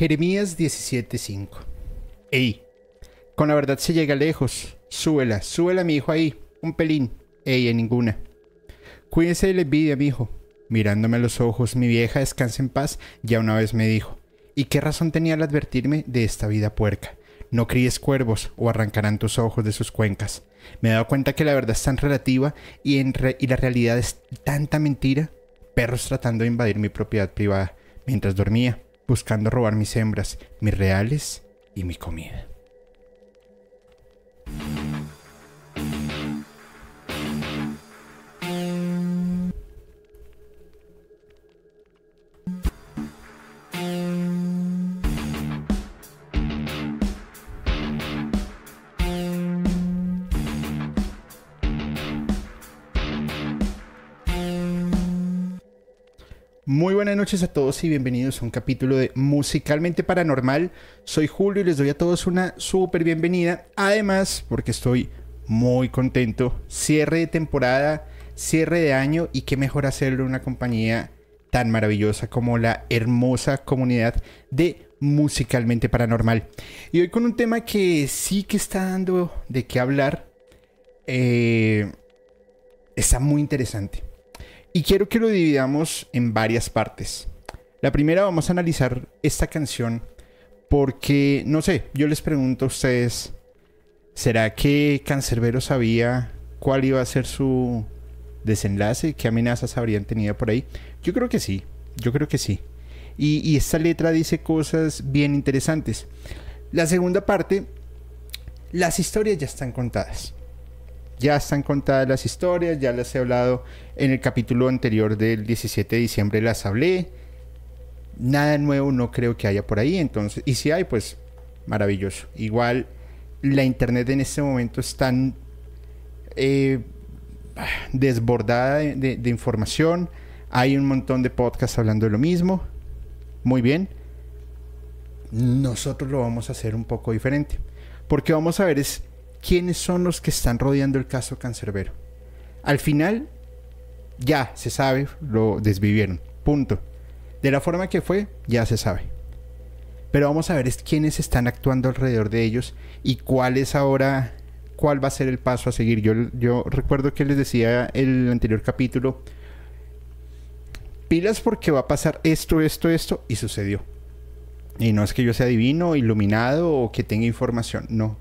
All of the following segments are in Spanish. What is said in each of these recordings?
Jeremías 17:5. Ey, con la verdad se llega lejos. Súbela, súbela mi hijo ahí. Un pelín. Ey, en ninguna. Cuídese de la envidia, mi hijo. Mirándome a los ojos, mi vieja descansa en paz, ya una vez me dijo. ¿Y qué razón tenía al advertirme de esta vida puerca? No críes cuervos o arrancarán tus ojos de sus cuencas. Me he dado cuenta que la verdad es tan relativa y, en y la realidad es tanta mentira. Perros tratando de invadir mi propiedad privada mientras dormía, buscando robar mis hembras, mis reales y mi comida. Noches a todos y bienvenidos a un capítulo de Musicalmente Paranormal. Soy Julio y les doy a todos una súper bienvenida. Además, porque estoy muy contento. Cierre de temporada, cierre de año y qué mejor hacerlo en una compañía tan maravillosa como la hermosa comunidad de Musicalmente Paranormal. Y hoy con un tema que sí que está dando de qué hablar. Eh, está muy interesante. Y quiero que lo dividamos en varias partes. La primera vamos a analizar esta canción porque, no sé, yo les pregunto a ustedes, ¿será que Cancerbero sabía cuál iba a ser su desenlace? ¿Qué amenazas habrían tenido por ahí? Yo creo que sí, yo creo que sí. Y, y esta letra dice cosas bien interesantes. La segunda parte, las historias ya están contadas. Ya están contadas las historias, ya las he hablado en el capítulo anterior del 17 de diciembre, las hablé. Nada nuevo no creo que haya por ahí, entonces, y si hay, pues maravilloso. Igual la internet en este momento está tan eh, desbordada de, de información. Hay un montón de podcasts hablando de lo mismo. Muy bien. Nosotros lo vamos a hacer un poco diferente. Porque vamos a ver es quiénes son los que están rodeando el caso Cancerbero. Al final, ya se sabe, lo desvivieron. Punto. De la forma que fue, ya se sabe. Pero vamos a ver es quiénes están actuando alrededor de ellos y cuál es ahora, cuál va a ser el paso a seguir. Yo, yo recuerdo que les decía el anterior capítulo, pilas porque va a pasar esto, esto, esto, y sucedió. Y no es que yo sea divino, iluminado o que tenga información, no.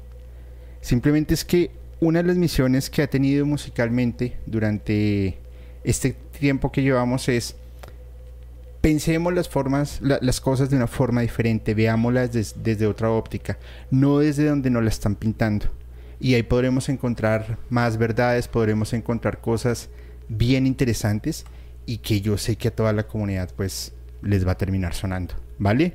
Simplemente es que una de las misiones que ha tenido musicalmente durante este tiempo que llevamos es pensemos las formas, la, las cosas de una forma diferente, veámoslas des, desde otra óptica, no desde donde nos la están pintando. Y ahí podremos encontrar más verdades, podremos encontrar cosas bien interesantes y que yo sé que a toda la comunidad pues les va a terminar sonando, ¿vale?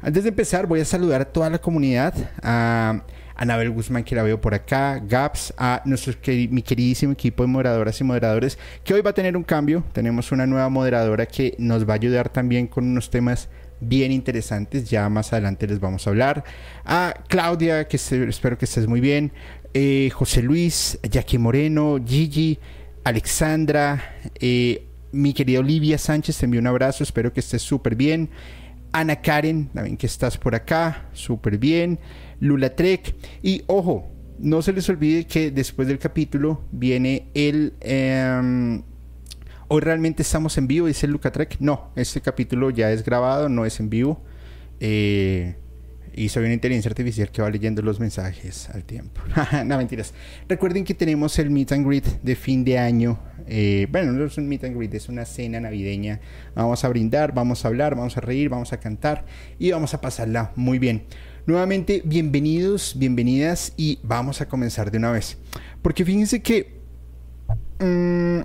Antes de empezar voy a saludar a toda la comunidad, a Anabel Guzmán, que la veo por acá, Gaps, a nuestro mi queridísimo equipo de moderadoras y moderadores, que hoy va a tener un cambio. Tenemos una nueva moderadora que nos va a ayudar también con unos temas bien interesantes. Ya más adelante les vamos a hablar. A Claudia, que espero que estés muy bien. Eh, José Luis, Jackie Moreno, Gigi, Alexandra, eh, mi querida Olivia Sánchez, te envío un abrazo, espero que estés súper bien. Ana Karen, también que estás por acá, súper bien. Lula Trek. Y ojo, no se les olvide que después del capítulo viene el... Eh, hoy realmente estamos en vivo, dice Luca Trek. No, este capítulo ya es grabado, no es en vivo. Eh, y soy una inteligencia artificial que va leyendo los mensajes al tiempo. no, mentiras. Recuerden que tenemos el meet and greet de fin de año. Eh, bueno, no es un meet and greet, es una cena navideña. Vamos a brindar, vamos a hablar, vamos a reír, vamos a cantar y vamos a pasarla muy bien. Nuevamente, bienvenidos, bienvenidas y vamos a comenzar de una vez. Porque fíjense que mmm,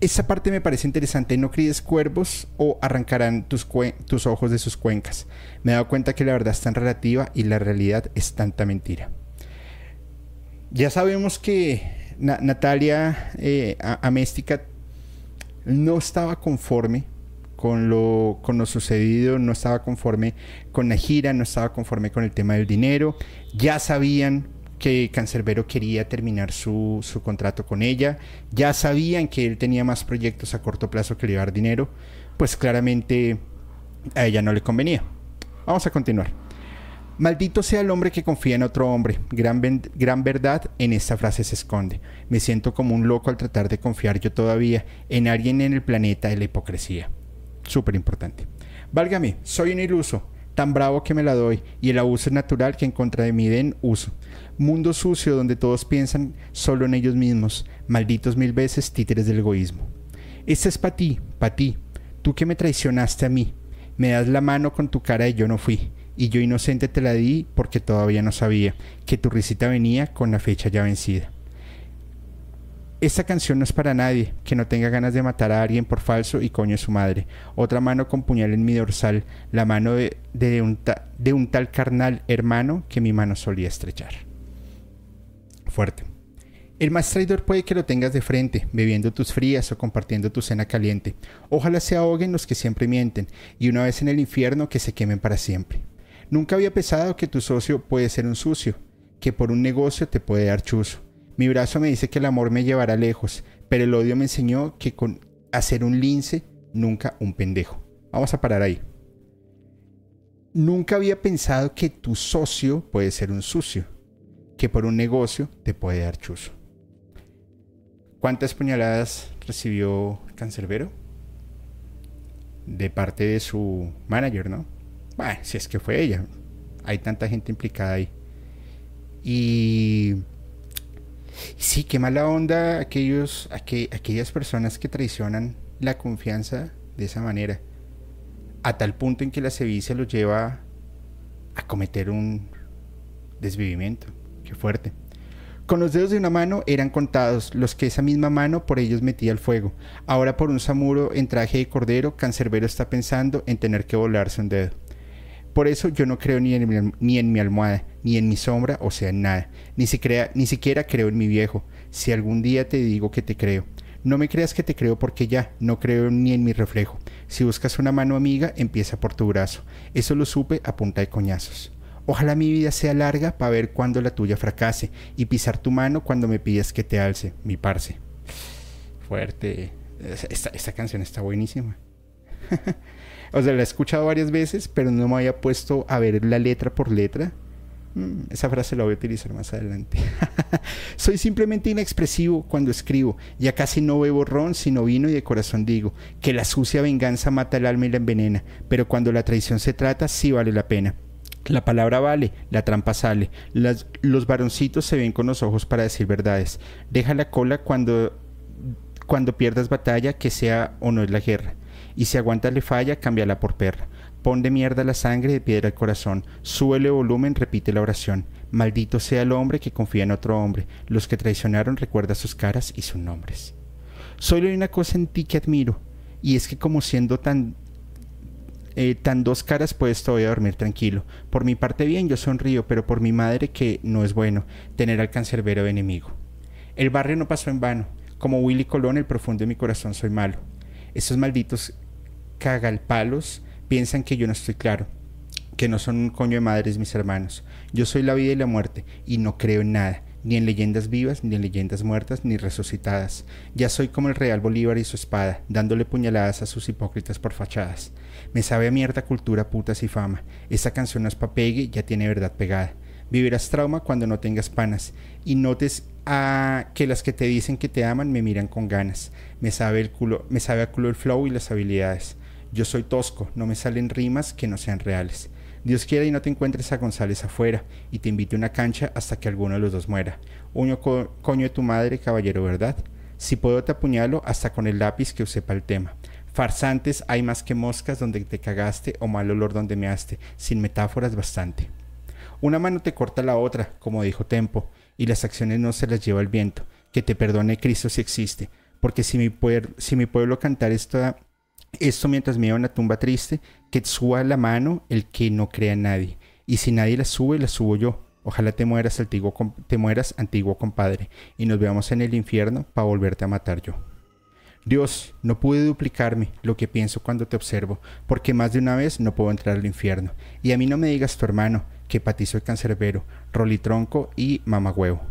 esa parte me parece interesante. No críes cuervos o arrancarán tus, tus ojos de sus cuencas. Me he dado cuenta que la verdad es tan relativa y la realidad es tanta mentira. Ya sabemos que Na Natalia eh, Améstica no estaba conforme con lo, con lo sucedido, no estaba conforme con la gira, no estaba conforme con el tema del dinero. Ya sabían que Cancerbero quería terminar su, su, contrato con ella, ya sabían que él tenía más proyectos a corto plazo que le dinero, pues claramente a ella no le convenía. Vamos a continuar. Maldito sea el hombre que confía en otro hombre. Gran, gran, verdad en esta frase se esconde. Me siento como un loco al tratar de confiar yo todavía en alguien en el planeta de la hipocresía. Súper importante. Válgame, soy un iluso, tan bravo que me la doy, y el abuso es natural que en contra de mí den uso. Mundo sucio donde todos piensan solo en ellos mismos, malditos mil veces títeres del egoísmo. Esta es para ti, para ti, tú que me traicionaste a mí. Me das la mano con tu cara y yo no fui y yo inocente te la di porque todavía no sabía que tu risita venía con la fecha ya vencida. Esta canción no es para nadie que no tenga ganas de matar a alguien por falso y coño su madre. Otra mano con puñal en mi dorsal, la mano de, de, un, de un tal carnal hermano que mi mano solía estrechar. Fuerte. El más traidor puede que lo tengas de frente, bebiendo tus frías o compartiendo tu cena caliente. Ojalá se ahoguen los que siempre mienten, y una vez en el infierno que se quemen para siempre. Nunca había pensado que tu socio puede ser un sucio, que por un negocio te puede dar chuzo. Mi brazo me dice que el amor me llevará lejos, pero el odio me enseñó que con hacer un lince, nunca un pendejo. Vamos a parar ahí. Nunca había pensado que tu socio puede ser un sucio, que por un negocio te puede dar chuzo. ¿Cuántas puñaladas recibió Cancerbero? De parte de su manager, ¿no? Bueno, si es que fue ella. Hay tanta gente implicada ahí. Y sí, qué mala onda aquellos, aquellas personas que traicionan la confianza de esa manera. A tal punto en que la sevicia los lleva a cometer un desvivimiento. Qué fuerte. Con los dedos de una mano eran contados los que esa misma mano por ellos metía al fuego. Ahora por un samuro en traje de cordero, Cancerbero está pensando en tener que volarse un dedo. Por eso yo no creo ni en, mi, ni en mi almohada, ni en mi sombra, o sea, en nada. Ni, ni siquiera creo en mi viejo, si algún día te digo que te creo. No me creas que te creo porque ya, no creo ni en mi reflejo. Si buscas una mano amiga, empieza por tu brazo. Eso lo supe a punta de coñazos. Ojalá mi vida sea larga para ver cuando la tuya fracase y pisar tu mano cuando me pidas que te alce, mi parce. Fuerte. Esta, esta canción está buenísima. O sea, la he escuchado varias veces, pero no me había puesto a ver la letra por letra. Mm, esa frase la voy a utilizar más adelante. Soy simplemente inexpresivo cuando escribo. Ya casi no bebo ron, sino vino y de corazón digo que la sucia venganza mata el alma y la envenena, pero cuando la traición se trata, sí vale la pena. La palabra vale, la trampa sale. los varoncitos se ven con los ojos para decir verdades. Deja la cola cuando, cuando pierdas batalla, que sea o no es la guerra y si aguanta le falla, cámbiala por perra. Pon de mierda la sangre de piedra el corazón. Súbele volumen, repite la oración. Maldito sea el hombre que confía en otro hombre. Los que traicionaron recuerda sus caras y sus nombres. Solo hay una cosa en ti que admiro, y es que como siendo tan eh, tan dos caras puedes todavía dormir tranquilo. Por mi parte bien, yo sonrío, pero por mi madre que no es bueno tener al cancerbero de enemigo. El barrio no pasó en vano. Como Willy Colón, el profundo de mi corazón soy malo. Esos malditos cagalpalos piensan que yo no estoy claro, que no son un coño de madres mis hermanos. Yo soy la vida y la muerte, y no creo en nada, ni en leyendas vivas, ni en leyendas muertas, ni resucitadas. Ya soy como el real Bolívar y su espada, dándole puñaladas a sus hipócritas por fachadas. Me sabe a mierda cultura, putas y fama. Esa canción no es pa' pegue, ya tiene verdad pegada. Vivirás trauma cuando no tengas panas, y notes a que las que te dicen que te aman me miran con ganas. Me sabe el culo, me sabe a culo el flow y las habilidades. Yo soy tosco, no me salen rimas que no sean reales. Dios quiera y no te encuentres a González afuera y te invite a una cancha hasta que alguno de los dos muera. Uño coño de tu madre, caballero, ¿verdad? Si puedo te apuñalo hasta con el lápiz que usé para el tema. Farsantes hay más que moscas donde te cagaste o mal olor donde measte, sin metáforas bastante. Una mano te corta la otra, como dijo Tempo, y las acciones no se las lleva el viento. Que te perdone Cristo si existe, porque si mi, pueblo cantar esto mientras me lleva a una tumba triste, que suba la mano el que no crea en nadie. Y si nadie la sube, la subo yo. Ojalá te mueras, antiguo, te mueras, antiguo compadre, y nos veamos en el infierno para volverte a matar yo. Dios, no pude duplicarme lo que pienso cuando te observo, porque más de una vez no puedo entrar al infierno. Y a mí no me digas tu hermano, que ti soy cancerbero, rolitronco y mamagüevo.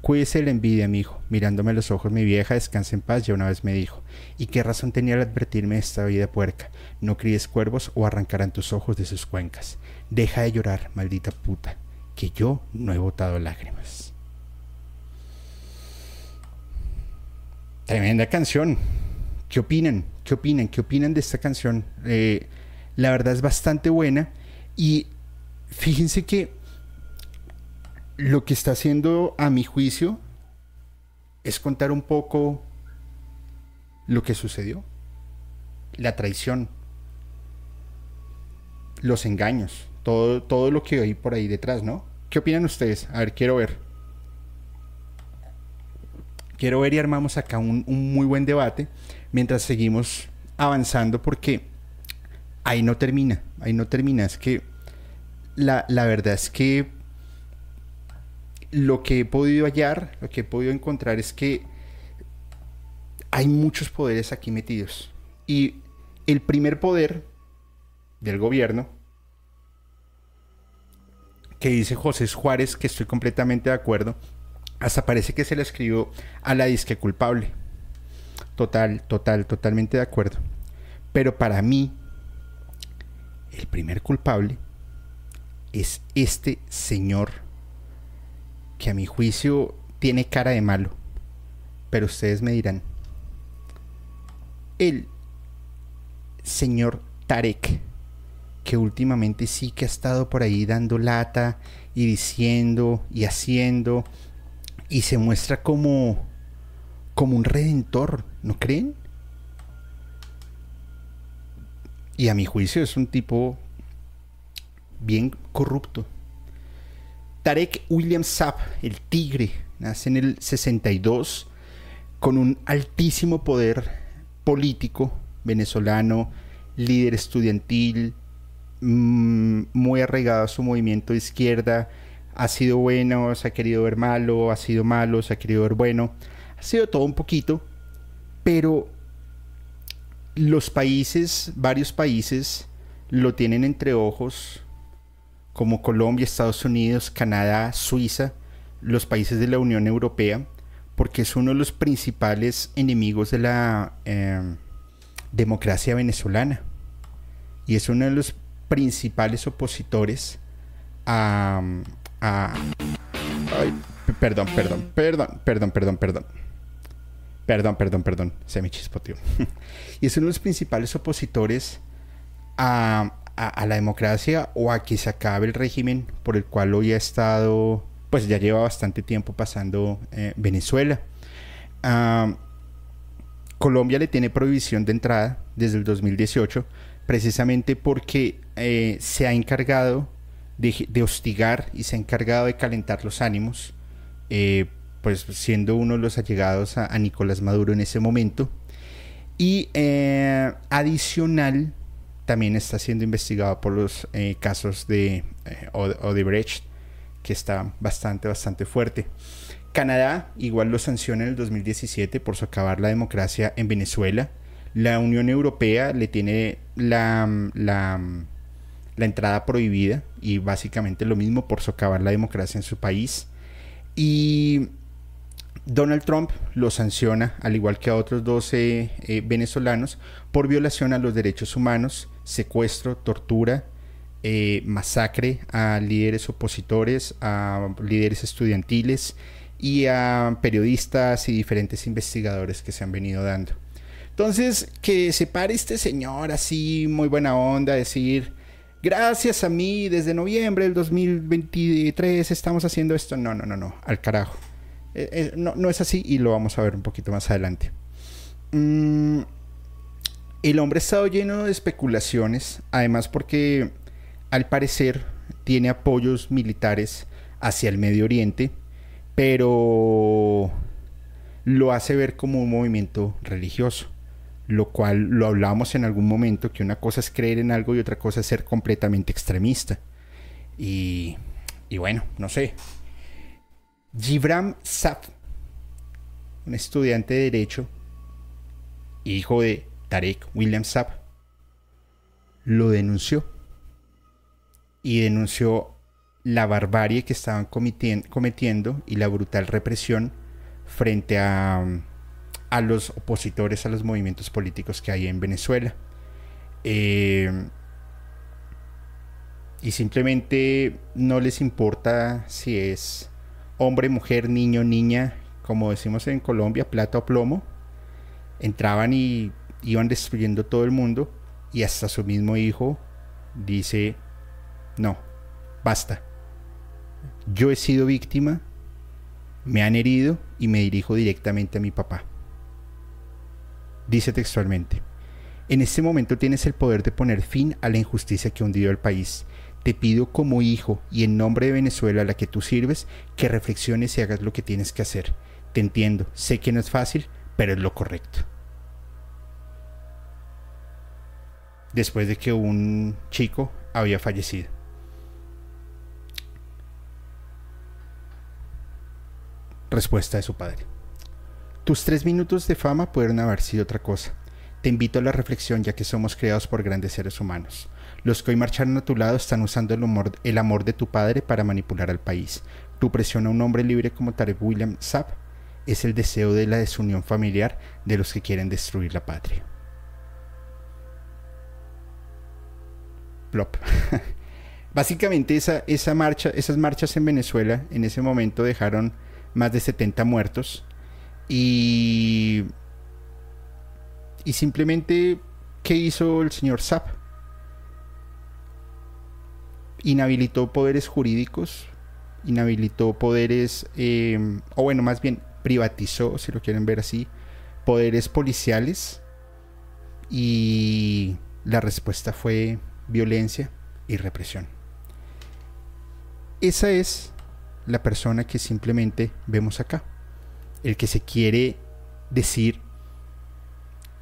Cuídese de la envidia, mi hijo. Mirándome los ojos, mi vieja, descansa en paz, ya una vez me dijo. ¿Y qué razón tenía al advertirme de esta vida puerca? No críes cuervos o arrancarán tus ojos de sus cuencas. Deja de llorar, maldita puta, que yo no he botado lágrimas. Tremenda canción. ¿Qué opinan? ¿Qué opinan? ¿Qué opinan de esta canción? Eh, la verdad es bastante buena y fíjense que lo que está haciendo a mi juicio es contar un poco lo que sucedió. La traición, los engaños, todo, todo lo que hay por ahí detrás, ¿no? ¿Qué opinan ustedes? A ver, quiero ver. Quiero ver y armamos acá un, un muy buen debate mientras seguimos avanzando porque ahí no termina, ahí no termina. Es que la, la verdad es que lo que he podido hallar, lo que he podido encontrar es que hay muchos poderes aquí metidos. Y el primer poder del gobierno, que dice José Juárez, que estoy completamente de acuerdo, hasta parece que se le escribió a la disque culpable. Total, total, totalmente de acuerdo. Pero para mí, el primer culpable es este señor que a mi juicio tiene cara de malo. Pero ustedes me dirán, el señor Tarek, que últimamente sí que ha estado por ahí dando lata y diciendo y haciendo y se muestra como como un redentor, ¿no creen? Y a mi juicio es un tipo bien corrupto. Tarek William Saab, el tigre, nace en el 62 con un altísimo poder político venezolano, líder estudiantil, mm, muy arraigado a su movimiento de izquierda, ha sido bueno, se ha querido ver malo, ha sido malo, se ha querido ver bueno, ha sido todo un poquito, pero los países, varios países, lo tienen entre ojos como Colombia, Estados Unidos, Canadá, Suiza, los países de la Unión Europea, porque es uno de los principales enemigos de la em, democracia venezolana y es uno de los principales opositores a... a ay, perdón, perdón, perdón, perdón, perdón, perdón. Perdón, perdón, perdón, se me chispoteó. y es uno de los principales opositores a, a, la democracia o a que se acabe el régimen por el cual hoy ha estado, pues ya lleva bastante tiempo pasando eh, Venezuela. Colombia le tiene prohibición de entrada desde el 2018 precisamente porque eh, se ha encargado de, hostigar y se ha encargado de calentar los ánimos, eh, pues siendo uno de los allegados a, a, Nicolás Maduro en ese momento. Y adicional, también está siendo investigado por los eh, casos de eh, Odebrecht, que está bastante, bastante fuerte. Canadá igual lo sanciona en el 2017 por socavar la democracia en Venezuela. La Unión Europea le tiene la, la, la entrada prohibida y básicamente lo mismo por socavar la democracia en su país. Y Donald Trump lo sanciona, al igual que a otros 12 eh, venezolanos, por violación a los derechos humanos, secuestro, tortura, eh, masacre a líderes opositores, a líderes estudiantiles y a periodistas y diferentes investigadores que se han venido dando. Entonces, que se pare este señor así, muy buena onda, decir, gracias a mí, desde noviembre del 2023 estamos haciendo esto. No, no, no, no, al carajo. Eh, eh, no, es así y lo vamos a ver un poquito más adelante. Mm, el hombre ha estado lleno de especulaciones, además porque al parecer tiene apoyos militares hacia el Medio Oriente, pero lo hace ver como un movimiento religioso, lo cual lo hablamos en algún momento, que una cosa es creer en algo y otra cosa es ser completamente extremista. Y, y bueno, no sé, Gibram Saf, un estudiante de Derecho, hijo de Tarek William Saab, lo denunció. Y denunció la barbarie que estaban cometiendo y la brutal represión frente a, a, los opositores a los movimientos políticos que hay en Venezuela. Eh, y simplemente no les importa si es hombre, mujer, niño, niña, como decimos en Colombia, plata o plomo. Entraban y iban destruyendo todo el mundo y hasta su mismo hijo dice, no, basta. Yo he sido víctima, me han herido y me dirijo directamente a mi papá. Dice textualmente, en este momento tienes el poder de poner fin a la injusticia que ha hundido el país te pido como hijo y en nombre de Venezuela a la que tú sirves, que reflexiones y hagas lo que tienes que hacer. Te entiendo, sé que no es fácil, pero es lo correcto. Después de que un chico había fallecido. Respuesta de su padre. Tus tres minutos de fama pueden haber sido otra cosa. Te invito a la reflexión ya que somos creados por grandes seres humanos. Los que hoy marcharon a tu lado están usando el amor, el amor de tu padre para manipular al país. Tu presión a un hombre libre como Tarek William Saab es el deseo de la desunión familiar de los que quieren destruir la patria. Plop. Básicamente esa, esa marcha, esas marchas en Venezuela en ese momento dejaron más de 70 muertos y, y simplemente, ¿qué hizo el señor Saab? Inhabilitó poderes jurídicos, inhabilitó poderes, eh, o bueno, más bien privatizó, si lo quieren ver así, poderes policiales y la respuesta fue violencia y represión. Esa es la persona que simplemente vemos acá. El que se quiere decir,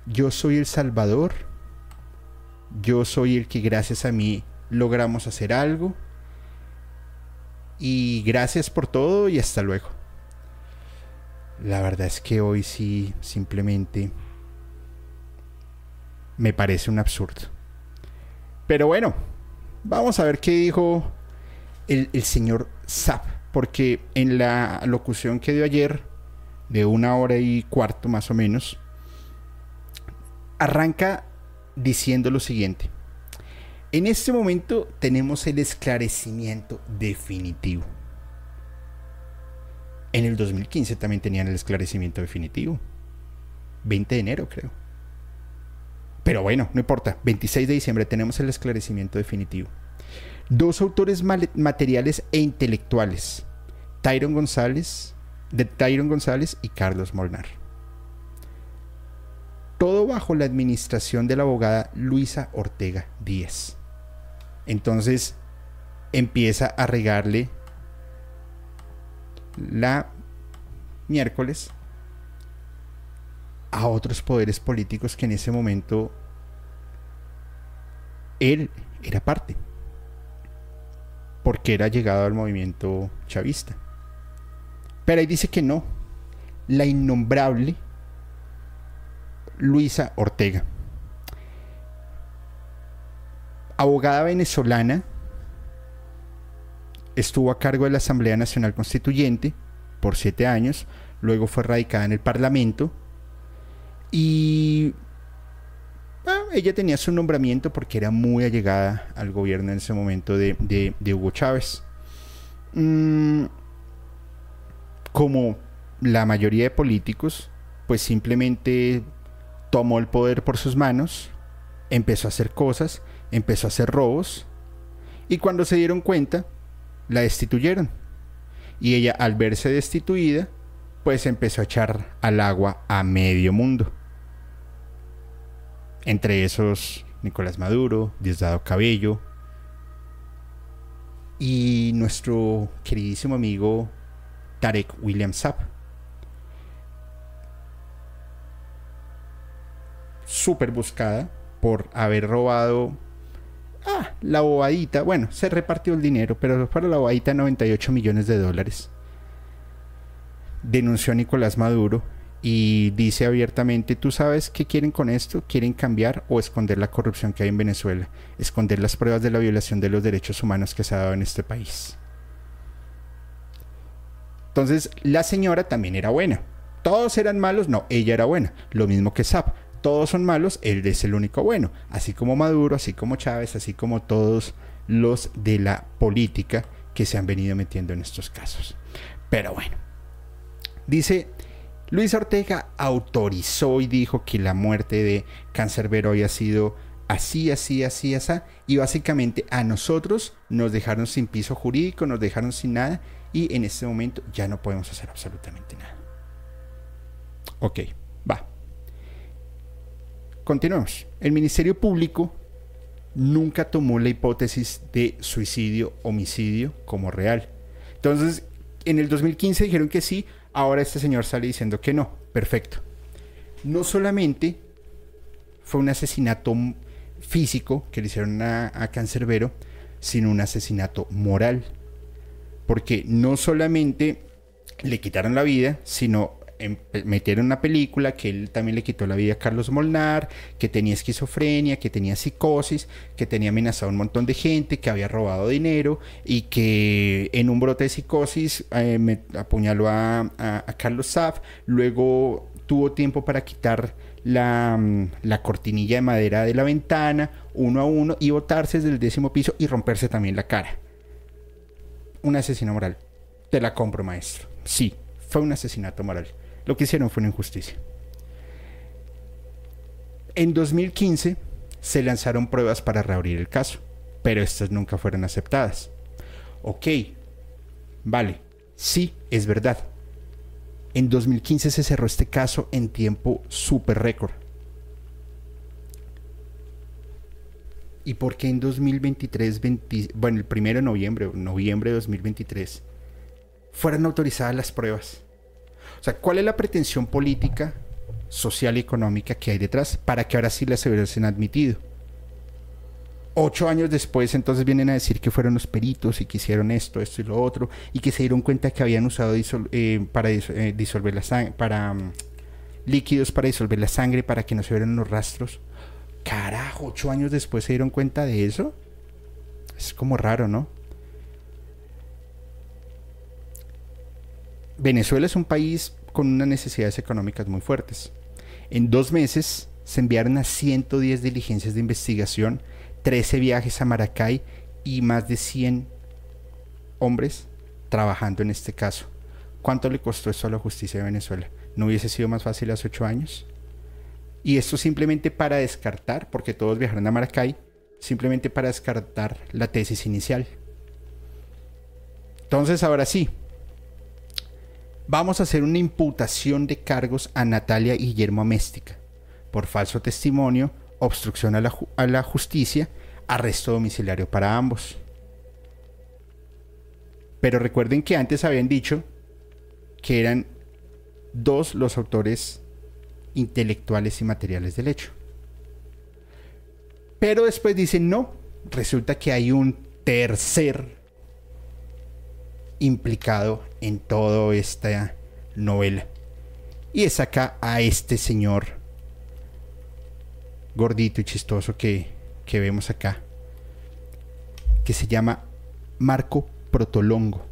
yo soy el Salvador, yo soy el que gracias a mí logramos hacer algo. Y gracias por todo y hasta luego. La verdad es que hoy sí simplemente me parece un absurdo. Pero bueno, vamos a ver qué dijo el, señor Zap. Porque en la locución que dio ayer, de una hora y cuarto más o menos, arranca diciendo lo siguiente. En este momento tenemos el esclarecimiento definitivo. En el 2015 también tenían el esclarecimiento definitivo. 20 de enero, creo. Pero bueno, no importa. 26 de diciembre tenemos el esclarecimiento definitivo. Dos autores materiales e intelectuales. Tyron González, de Tyron González y Carlos Molnar. Todo bajo la administración de la abogada Luisa Ortega Díez. Entonces empieza a regarle la miércoles a otros poderes políticos que en ese momento él era parte, porque era llegado al movimiento chavista. Pero ahí dice que no, la innombrable Luisa Ortega abogada venezolana, estuvo a cargo de la Asamblea Nacional Constituyente por siete años, luego fue radicada en el Parlamento y ah, ella tenía su nombramiento porque era muy allegada al gobierno en ese momento de, Hugo Chávez. Mm, como la mayoría de políticos, pues simplemente tomó el poder por sus manos, empezó a hacer cosas empezó a hacer robos y cuando se dieron cuenta, la destituyeron. Y ella al verse destituida, pues empezó a echar al agua a medio mundo. Entre esos Nicolás Maduro, Diosdado Cabello y nuestro queridísimo amigo Tarek William Saab. Súper buscada por haber robado ah, la bobadita, bueno, se repartió el dinero, pero para la bobadita 98 millones de dólares. Denunció a Nicolás Maduro y dice abiertamente, tú sabes qué quieren con esto, quieren cambiar o esconder la corrupción que hay en Venezuela, esconder las pruebas de la violación de los derechos humanos que se ha dado en este país. Entonces, la señora también era buena. Todos eran malos, no, ella era buena. Lo mismo que Zap. Todos son malos, él es el único bueno. Así como Maduro, así como Chávez, así como todos los de la política que se han venido metiendo en estos casos. Pero bueno, dice Luis Ortega autorizó y dijo que la muerte de Cancerbero había sido así, así, así, así, y básicamente a nosotros nos dejaron sin piso jurídico, nos dejaron sin nada, y en este momento ya no podemos hacer absolutamente nada. Ok. Continuemos. El Ministerio Público nunca tomó la hipótesis de suicidio-homicidio como real. Entonces, en el 2015 dijeron que sí, Ahora este señor sale diciendo que no. Perfecto. No solamente fue un asesinato físico que le hicieron a, a Cancerbero, sino un asesinato moral. Porque no solamente le quitaron la vida, sino metieron una película que él también le quitó la vida a Carlos Molnar, que tenía esquizofrenia, que tenía psicosis, que tenía amenazado a un montón de gente, que había robado dinero y que en un brote de psicosis eh, apuñaló a, Carlos Saf, luego tuvo tiempo para quitar la, mm, la, cortinilla de madera de la ventana uno a uno y botarse desde el décimo piso y romperse también la cara. Un asesino moral. Te la compro, maestro. Sí, fue un asesinato moral. Lo que hicieron fue una injusticia. En 2015 se lanzaron pruebas para reabrir el caso, pero estas nunca fueron aceptadas. Ok, vale, sí, es verdad. En 2015 se cerró este caso en tiempo súper récord. ¿Y por qué en 2023, bueno, el primero de noviembre, noviembre de 2023, fueron autorizadas las pruebas? O sea, ¿cuál es la pretensión política, social y económica que hay detrás para que ahora sí las hubiesen admitido? Ocho años después, entonces vienen a decir que fueron los peritos y que hicieron esto, esto y lo otro, y que se dieron cuenta que habían usado eh, para eh, disolver la sangre, para mm, líquidos para disolver la sangre, para que no se vieran los rastros. Carajo, ocho años después se dieron cuenta de eso. Es como raro, ¿no? Venezuela es un país con unas necesidades económicas muy fuertes. En dos meses se enviaron a 110 diligencias de investigación, 13 viajes a Maracay y más de 100 hombres trabajando en este caso. ¿Cuánto le costó esto a la justicia de Venezuela? ¿No hubiese sido más fácil hace ocho años? Y esto simplemente para descartar, porque todos viajaron a Maracay, simplemente para descartar la tesis inicial. Entonces, ahora sí, vamos a hacer una imputación de cargos a Natalia Guillermo Améstica por falso testimonio, obstrucción a la, a la justicia, arresto domiciliario para ambos. Pero recuerden que antes habían dicho que eran dos los autores intelectuales y materiales del hecho. Pero después dicen no, resulta que hay un tercer implicado en toda esta novela. Y es acá a este señor gordito y chistoso que, que vemos acá, que se llama Marco Protolongo.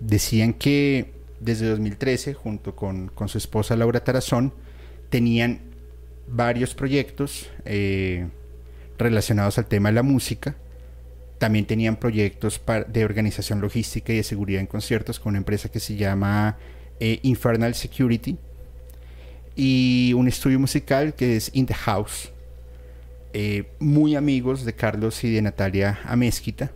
Decían que desde 2013, junto con, con su esposa Laura Tarazón, tenían varios proyectos eh, relacionados al tema de la música también tenían proyectos de organización logística y de seguridad en conciertos con una empresa que se llama eh, Infernal Security y un estudio musical que es In the House. Eh, muy amigos de Carlos y de Natalia Amezquita.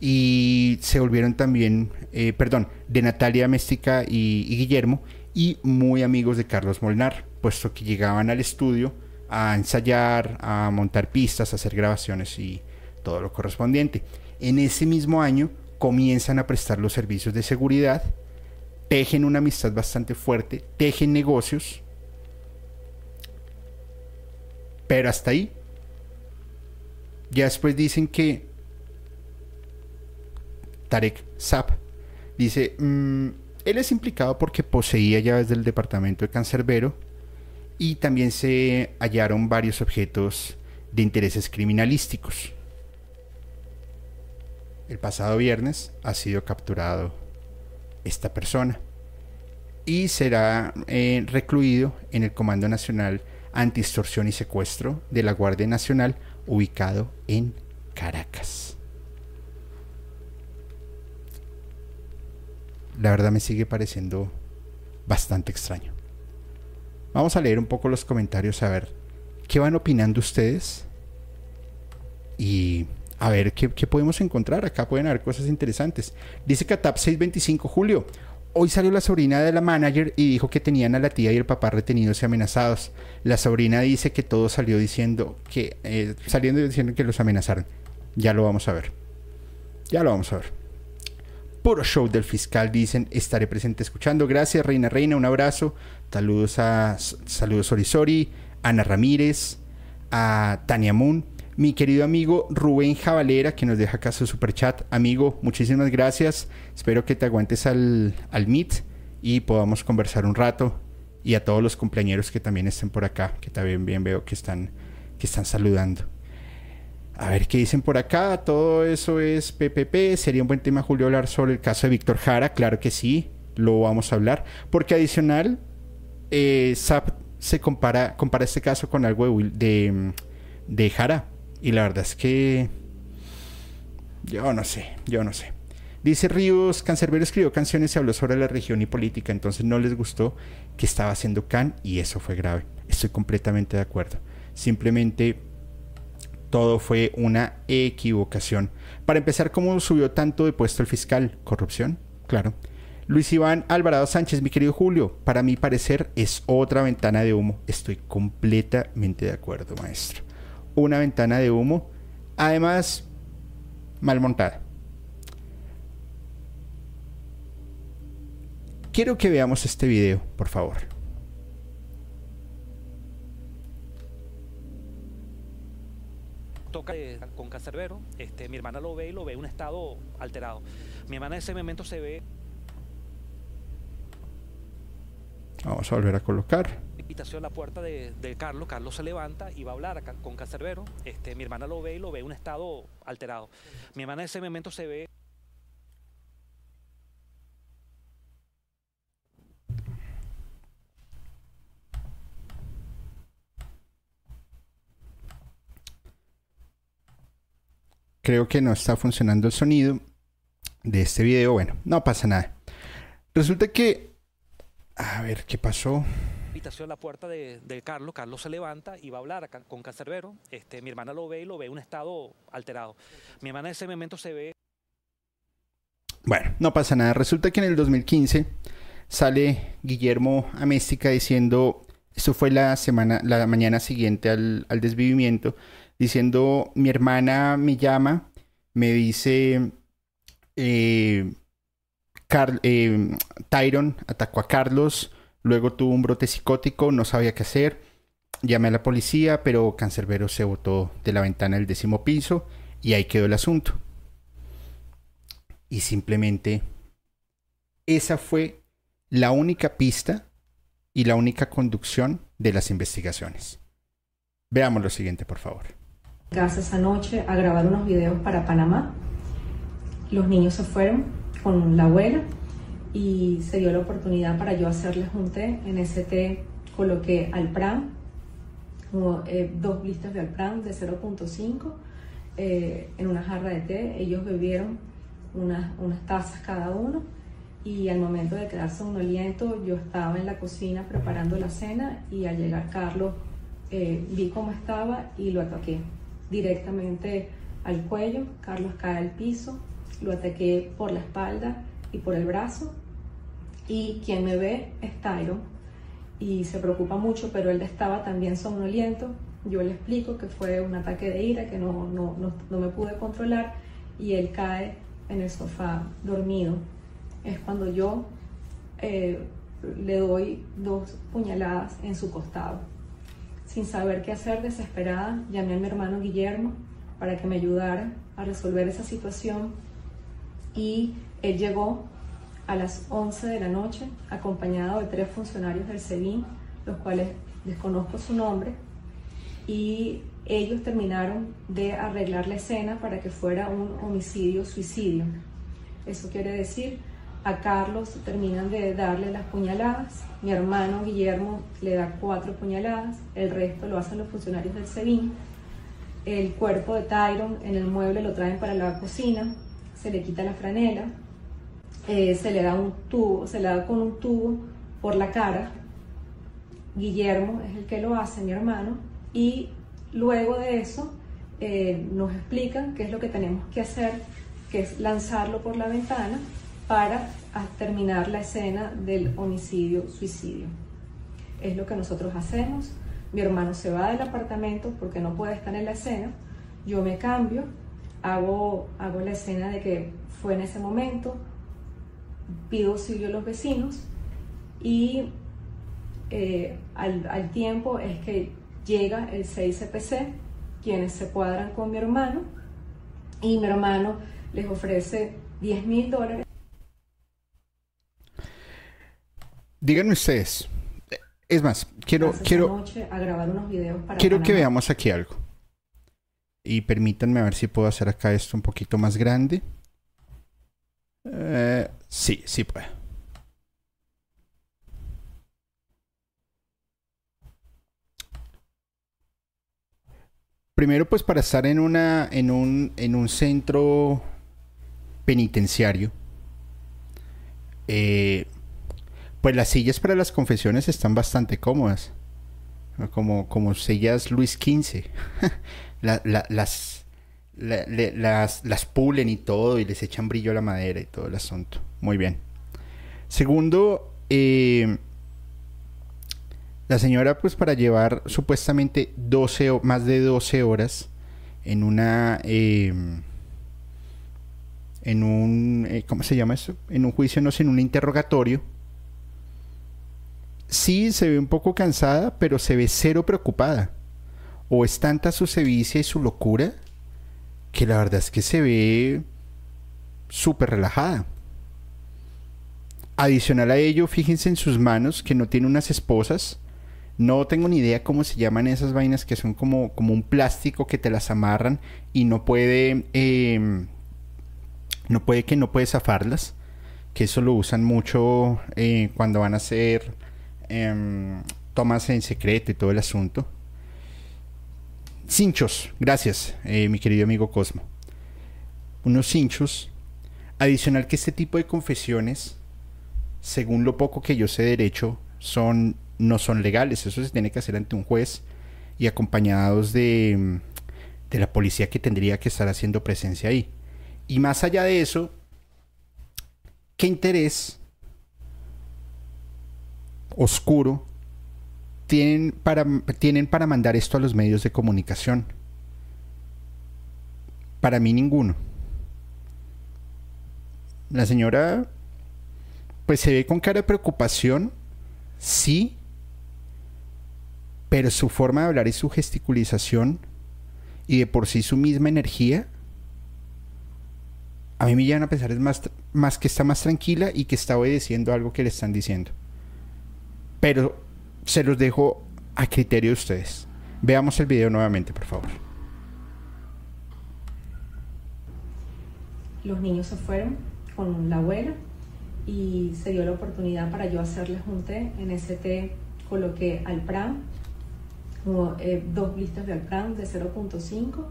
Y se volvieron también, eh, perdón, de Natalia Amezquita y, y Guillermo, y muy amigos de Carlos Molnar, puesto que llegaban al estudio a ensayar, a montar pistas, a hacer grabaciones y, todo lo correspondiente. En ese mismo año comienzan a prestar los servicios de seguridad, tejen una amistad bastante fuerte, tejen negocios, pero hasta ahí. Ya después dicen que Tarek Zap dice, mm, él es implicado porque poseía llaves del departamento de Cancerbero y también se hallaron varios objetos de intereses criminalísticos. El pasado viernes ha sido capturado esta persona y será eh, recluido en el Comando Nacional Anti-Extorsión y Secuestro de la Guardia Nacional ubicado en Caracas. La verdad me sigue pareciendo bastante extraño. Vamos a leer un poco los comentarios a ver qué van opinando ustedes y a ver qué, podemos encontrar. Acá pueden haber cosas interesantes. Dice Catap 625 Julio. Hoy salió la sobrina de la manager y dijo que tenían a la tía y el papá retenidos y amenazados. La sobrina dice que todo salió diciendo que, eh, saliendo diciendo que los amenazaron. Ya lo vamos a ver. Ya lo vamos a ver. Puro show del fiscal, dicen, estaré presente escuchando. Gracias, Reina Reina, un abrazo. Saludos a saludos Sorisori, Ana Ramírez, a Tania Moon mi querido amigo Rubén Javalera, que nos deja acá su super chat. Amigo, muchísimas gracias. Espero que te aguantes al, al Meet y podamos conversar un rato. Y a todos los compañeros que también estén por acá, que también bien veo que están, que están saludando. A ver qué dicen por acá. Todo eso es PPP. Sería un buen tema, Julio, hablar sobre el caso de Víctor Jara. Claro que sí, lo vamos a hablar. Porque adicional, eh, SAP se compara, compara este caso con algo de, de Jara. Y la verdad es que yo no sé, yo no sé. Dice Ríos, Cancerbero escribió canciones y habló sobre la región y política, entonces no les gustó que estaba haciendo Can y eso fue grave. Estoy completamente de acuerdo. Simplemente todo fue una equivocación. Para empezar, ¿cómo subió tanto de puesto el fiscal? ¿Corrupción? Claro. Luis Iván Alvarado Sánchez, mi querido Julio, para mi parecer es otra ventana de humo. Estoy completamente de acuerdo, maestro una ventana de humo, además mal montada. Quiero que veamos este video, por favor. Toca con Cancerbero, este, mi hermana lo ve y lo ve en un estado alterado. Mi hermana en ese momento se ve Vamos a volver a colocar. Invitación a la puerta de, Carlos. Carlos se levanta y va a hablar con Cancerbero. Este, mi hermana lo ve y lo ve en un estado alterado. Mi hermana en ese momento se ve. Creo que no está funcionando el sonido de este video. Bueno, no pasa nada. Resulta que a ver, ¿qué pasó? Invitación la puerta de, Carlos. Carlos se levanta y va a hablar con Cancerbero. Este, mi hermana lo ve y lo ve un estado alterado. Mi hermana en ese momento se ve. Bueno, no pasa nada. Resulta que en el 2015 sale Guillermo Améstica diciendo, esto fue la semana, la mañana siguiente al, desvivimiento, diciendo, mi hermana me llama, me dice, eh, eh, Tyron atacó a Carlos, luego tuvo un brote psicótico, no sabía qué hacer. Llamé a la policía, pero Cancerbero se botó de la ventana del décimo piso y ahí quedó el asunto. Y simplemente esa fue la única pista y la única conducción de las investigaciones. Veamos lo siguiente, por favor. Casa esa noche a grabar unos videos para Panamá. Los niños se fueron con la abuela y se dio la oportunidad para yo hacerles un té. En ese té coloqué alpran, eh, dos listas de alpran de 0.5 eh, en una jarra de té. Ellos bebieron unas, unas tazas cada uno y al momento de quedarse un aliento yo estaba en la cocina preparando la cena y al llegar Carlos eh, vi cómo estaba y lo ataqué directamente al cuello. Carlos cae al piso, lo ataqué por la espalda y por el brazo. Y quien me ve es Tyron y se preocupa mucho, pero él estaba también somnoliento. Yo le explico que fue un ataque de ira, que no, no, no, me pude controlar y él cae en el sofá dormido. Es cuando yo eh, le doy dos puñaladas en su costado. Sin saber qué hacer, desesperada, llamé a mi hermano Guillermo para que me ayudara a resolver esa situación y él llegó a las 11 de la noche acompañado de tres funcionarios del SEBIN, los cuales desconozco su nombre, y ellos terminaron de arreglar la escena para que fuera un homicidio-suicidio. Eso quiere decir, a Carlos terminan de darle las puñaladas, mi hermano Guillermo le da cuatro puñaladas, el resto lo hacen los funcionarios del SEBIN, el cuerpo de Tyron en el mueble lo traen para la cocina, se le quita la franela, eh, se le da un tubo, se le da con un tubo por la cara. Guillermo es el que lo hace, mi hermano, y luego de eso eh, nos explican qué es lo que tenemos que hacer, que es lanzarlo por la ventana para terminar la escena del homicidio-suicidio. Es lo que nosotros hacemos. Mi hermano se va del apartamento porque no puede estar en la escena. Yo me cambio, hago, hago la escena de que fue en ese momento, pido auxilio a los vecinos y eh, al, tiempo es que llega el 6CPC, quienes se cuadran con mi hermano y mi hermano les ofrece 10 mil dólares. Díganme ustedes, es más, quiero, quiero, quiero que veamos aquí algo. Y permítanme a ver si puedo hacer acá esto un poquito más grande. Eh, sí, sí puede. Primero, pues para estar en una. en un. en un centro penitenciario. Eh, pues las sillas para las confesiones están bastante cómodas. Como, como sillas Luis XV. las las, las pulen y todo y les echan brillo a la madera y todo el asunto. Muy bien. Segundo, eh, la señora pues para llevar supuestamente 12 o más de 12 horas en una... Em, en un... Eh, ¿Cómo se llama eso? En un juicio, no sé, en un interrogatorio. Sí, se ve un poco cansada, pero se ve cero preocupada. O es tanta su sevicia y su locura que la verdad es que se ve súper relajada. Adicional a ello, fíjense en sus manos que no tiene unas esposas. No tengo ni idea cómo se llaman esas vainas que son como, como un plástico que te las amarran y no puede, em, no puede que no puede zafarlas. Que eso lo usan mucho eh, cuando van a hacer em, tomas en secreto y todo el asunto. Cinchos, gracias, eh, mi querido amigo Cosmo. Unos cinchos. Adicional que este tipo de confesiones, según lo poco que yo sé de derecho, son, no son legales. Eso se tiene que hacer ante un juez y acompañados de, de la policía que tendría que estar haciendo presencia ahí. Y más allá de eso, ¿qué interés oscuro tienen para, tienen para mandar esto a los medios de comunicación? Para mí ninguno. La señora pues se ve con cara de preocupación, sí, pero su forma de hablar y su gesticulización y de por sí su misma energía, a mí me llevan a pensar es más, más que está más tranquila y que está obedeciendo algo que le están diciendo. Pero se los dejo a criterio de ustedes. Veamos el video nuevamente, por favor. Los niños se fueron con la abuela y se dio la oportunidad para yo hacerles un té. En ese té coloqué alpran, eh, dos listas de alpran de 0.5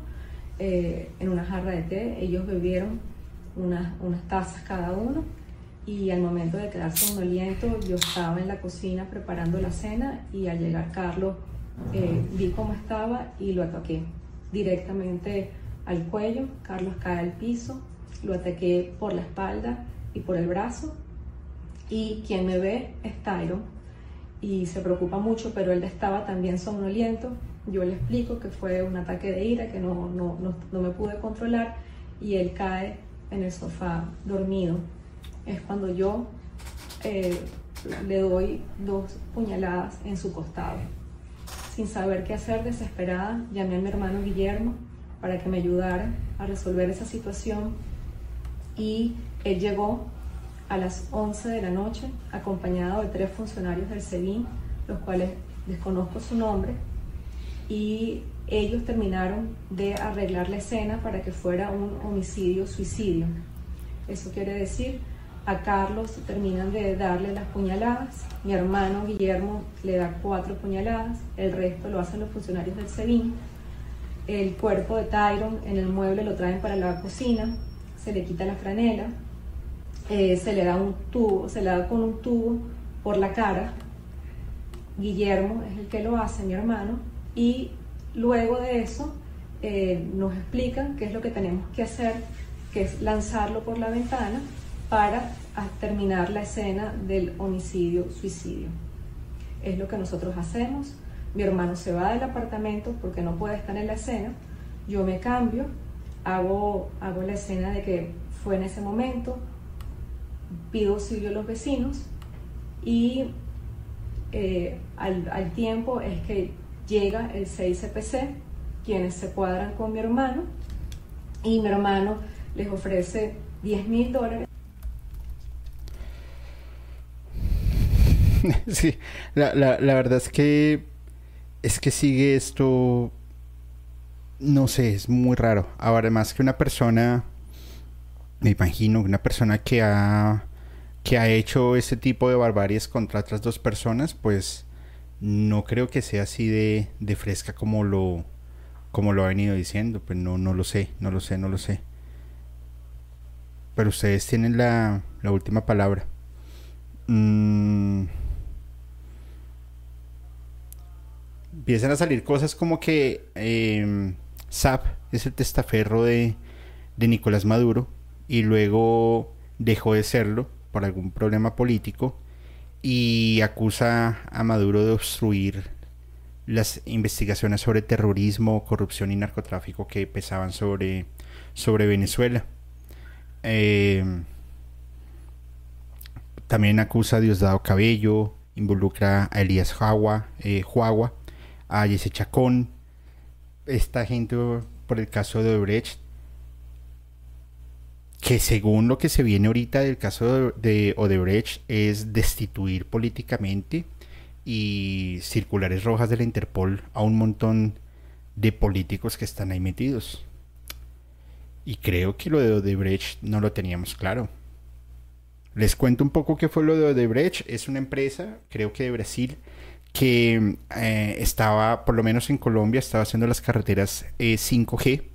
eh, en una jarra de té. Ellos bebieron unas, unas tazas cada uno y al momento de quedarse un aliento yo estaba en la cocina preparando la cena y al llegar Carlos eh, vi cómo estaba y lo ataqué directamente al cuello. Carlos cae al piso, lo ataqué por la espalda y por el brazo y quien me ve es Tyron y se preocupa mucho, pero él estaba también somnoliento. Yo le explico que fue un ataque de ira, que no, no, no me pude controlar y él cae en el sofá dormido es cuando yo eh, le doy dos puñaladas en su costado. Sin saber qué hacer, desesperada, llamé a mi hermano Guillermo para que me ayudara a resolver esa situación y él llegó a las 11 de la noche acompañado de tres funcionarios del SEBIN, los cuales desconozco su nombre, y ellos terminaron de arreglar la escena para que fuera un homicidio-suicidio. Eso quiere decir, a Carlos terminan de darle las puñaladas, mi hermano Guillermo le da cuatro puñaladas, el resto lo hacen los funcionarios del SEBIN, el cuerpo de Tyron en el mueble lo traen para la cocina, se le quita la franela, eh, se le da un tubo, se le da con un tubo por la cara, Guillermo es el que lo hace, mi hermano, y luego de eso eh, nos explican qué es lo que tenemos que hacer, que es lanzarlo por la ventana para terminar la escena del homicidio-suicidio. Es lo que nosotros hacemos. Mi hermano se va del apartamento porque no puede estar en la escena. Yo me cambio, hago, hago la escena de que fue en ese momento, pido auxilio a los vecinos y eh, al, tiempo es que llega el 6CPC, quienes se cuadran con mi hermano, y mi hermano les ofrece 10 mil dólares. Sí, la, la, verdad es que es que sigue esto, no sé, es muy raro. Ahora, más que una persona, me imagino, una persona que ha que ha hecho ese tipo de barbaries contra otras dos personas, pues no creo que sea así de, de fresca como lo, como lo ha venido diciendo. Pues no, no lo sé, no lo sé, no lo sé. Pero ustedes tienen la, la última palabra. Mm. Empiezan a salir cosas como que eh, SAP es el testaferro de, de Nicolás Maduro y luego dejó de serlo por algún problema político y acusa a Maduro de obstruir las investigaciones sobre terrorismo, corrupción y narcotráfico que pesaban sobre, sobre Venezuela. Eh, también acusa a Diosdado Cabello, involucra a Elías Jagua, eh, a Jesse Chacón, esta gente por el caso de Obrecht que según lo que se viene ahorita del caso de Odebrecht es destituir políticamente y circulares rojas de la Interpol a un montón de políticos que están ahí metidos. Y creo que lo de Odebrecht no lo teníamos claro. Les cuento un poco qué fue lo de Odebrecht. Es una empresa, creo que de Brasil, que eh, estaba, por lo menos en Colombia, estaba haciendo las carreteras 5G eh,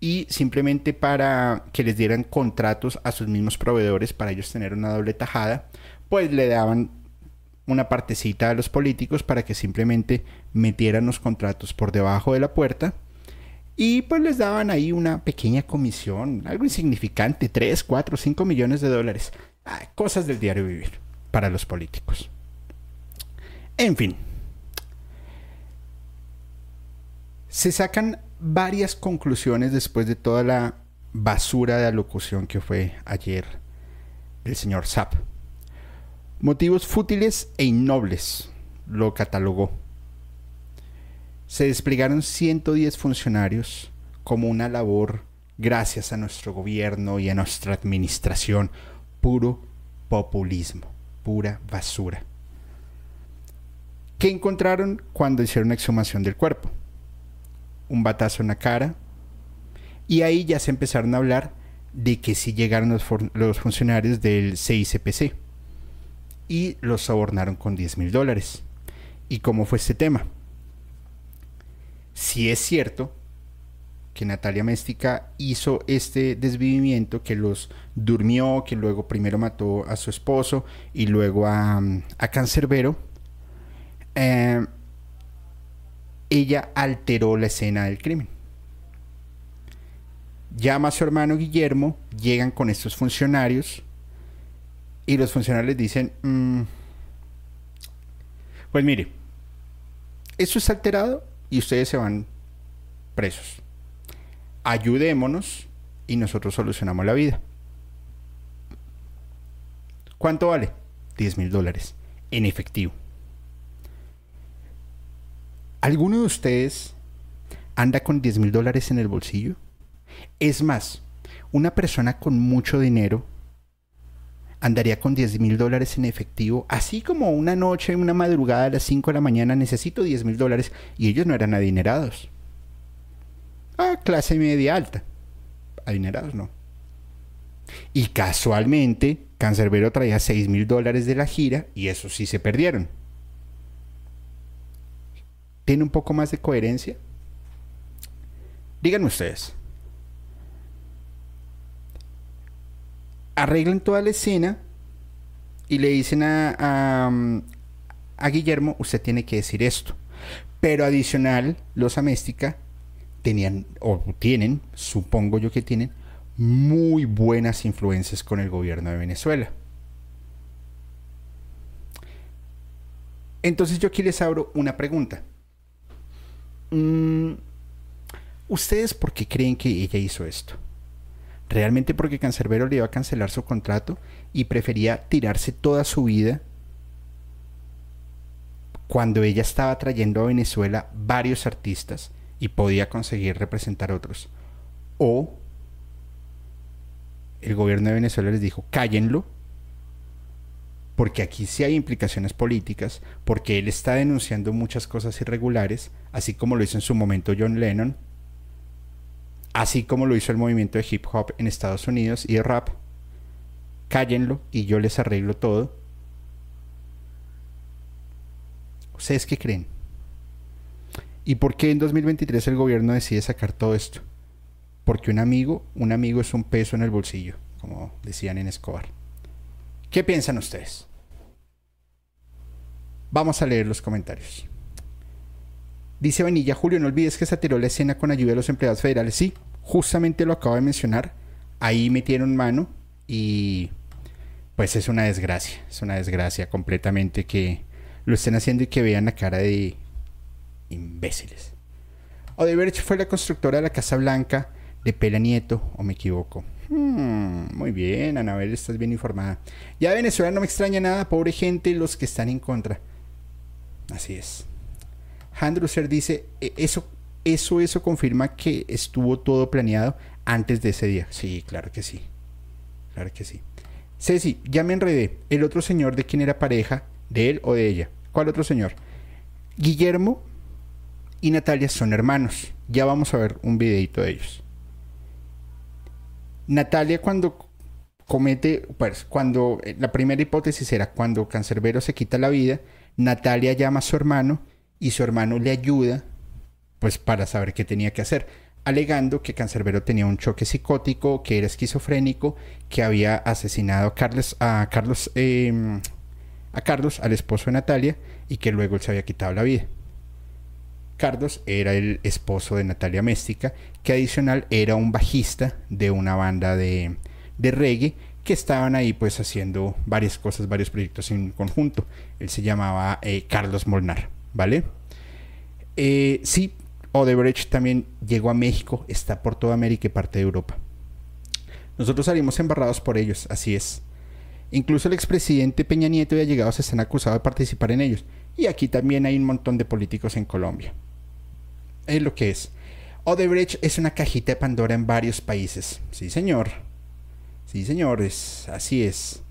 y simplemente para que les dieran contratos a sus mismos proveedores para ellos tener una doble tajada, pues le daban una partecita a los políticos para que simplemente metieran los contratos por debajo de la puerta y pues les daban ahí una pequeña comisión, algo insignificante, 3, 4, 5 millones de dólares. Ah, cosas del diario vivir para los políticos. En fin. Se sacan varias conclusiones después de toda la basura de alocución que fue ayer el señor Zapp. Motivos fútiles e innobles, lo catalogó. Se desplegaron 110 funcionarios como una labor gracias a nuestro gobierno y a nuestra administración. Puro populismo, pura basura. ¿Qué encontraron cuando hicieron exhumación del cuerpo? un batazo en la cara. Y ahí ya se empezaron a hablar de que si llegaron los, funcionarios del CICPC y los sobornaron con 10 mil dólares. ¿Y cómo fue este tema? Si es cierto que Natalia Méstica hizo este desvivimiento, que los durmió, que luego primero mató a su esposo y luego a, a Cancerbero, eh, ella alteró la escena del crimen. Llama a su hermano Guillermo, llegan con estos funcionarios y los funcionarios dicen, mm, pues mire, esto está alterado y ustedes se van presos. Ayudémonos y nosotros solucionamos la vida. ¿Cuánto vale? 10 mil dólares en efectivo. ¿Alguno de ustedes anda con 10 mil dólares en el bolsillo? Es más, una persona con mucho dinero andaría con 10 mil dólares en efectivo, así como una noche, una madrugada a las 5 de la mañana necesito 10 mil dólares y ellos no eran adinerados. Ah, clase media alta. Adinerados no. Y casualmente, Cancerbero traía 6 mil dólares de la gira y eso sí se perdieron. ¿Tiene un poco más de coherencia? Díganme ustedes. Arreglan toda la escena y le dicen a, a, Guillermo, usted tiene que decir esto. Pero adicional, los Améstica tenían, o tienen, supongo yo que tienen, muy buenas influencias con el gobierno de Venezuela. Entonces yo aquí les abro una pregunta. Mm, ¿Ustedes por qué creen que ella hizo esto? ¿Realmente porque Cancerbero le iba a cancelar su contrato y prefería tirarse toda su vida cuando ella estaba trayendo a Venezuela varios artistas y podía conseguir representar otros? ¿O el gobierno de Venezuela les dijo, cállenlo, porque aquí sí hay implicaciones políticas, porque él está denunciando muchas cosas irregulares, así como lo hizo en su momento John Lennon, así como lo hizo el movimiento de hip hop en Estados Unidos y de rap. Cállenlo y yo les arreglo todo. ¿Ustedes qué creen? ¿Y por qué en 2023 el gobierno decide sacar todo esto? Porque un amigo, un amigo es un peso en el bolsillo, como decían en Escobar. ¿Qué piensan ustedes? Vamos a leer los comentarios. Dice Vanilla, Julio, no olvides que se tiró la escena con ayuda de los empleados federales. Sí, justamente lo acabo de mencionar. Ahí metieron mano y pues es una desgracia. Es una desgracia completamente que lo estén haciendo y que vean la cara de imbéciles. Odebrecht fue la constructora de la Casa Blanca de Pela Nieto, o me equivoco. Hmm, muy bien, Anabel, estás bien informada. Ya Venezuela no me extraña nada, pobre gente, los que están en contra. Así es. Handruser dice, e, eso, eso, eso confirma que estuvo todo planeado antes de ese día. Sí, claro que sí. Claro que sí. Ceci, ya me enredé. El otro señor de quién era pareja, de él o de ella. ¿Cuál otro señor? Guillermo y Natalia son hermanos. Ya vamos a ver un videito de ellos. Natalia cuando comete, pues cuando eh, la primera hipótesis era cuando Cancerbero se quita la vida, Natalia llama a su hermano y su hermano le ayuda pues para saber qué tenía que hacer, alegando que Cancerbero tenía un choque psicótico, que era esquizofrénico, que había asesinado a Carlos, a Carlos, em, a Carlos, al esposo de Natalia, y que luego él se había quitado la vida. Carlos era el esposo de Natalia Méstica, que adicional era un bajista de una banda de, de reggae que estaban ahí pues haciendo varias cosas, varios proyectos en conjunto. Él se llamaba eh, Carlos Molnar, ¿vale? Eh, sí, Odebrecht también llegó a México, está por toda América y parte de Europa. Nosotros salimos embarrados por ellos, así es. Incluso el expresidente Peña Nieto y allegados están acusados de participar en ellos. Y aquí también hay un montón de políticos en Colombia. Es lo que es. Odebrecht es una cajita de Pandora en varios países. Sí, señor. Sí, señores, así es.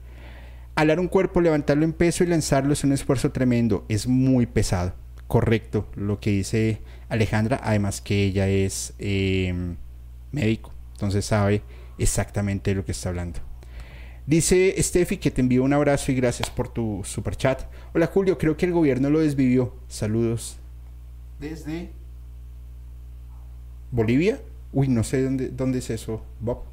Alar un cuerpo, levantarlo en peso y lanzarlo es un esfuerzo tremendo. Es muy pesado. Correcto lo que dice Alejandra. Además que ella es em, médico. Entonces sabe exactamente lo que está hablando. Dice Steffi que te envío un abrazo y gracias por tu super chat. Hola Julio, creo que el gobierno lo desvivió. Saludos. Desde Bolivia. Uy, no sé dónde, dónde es eso, Bob.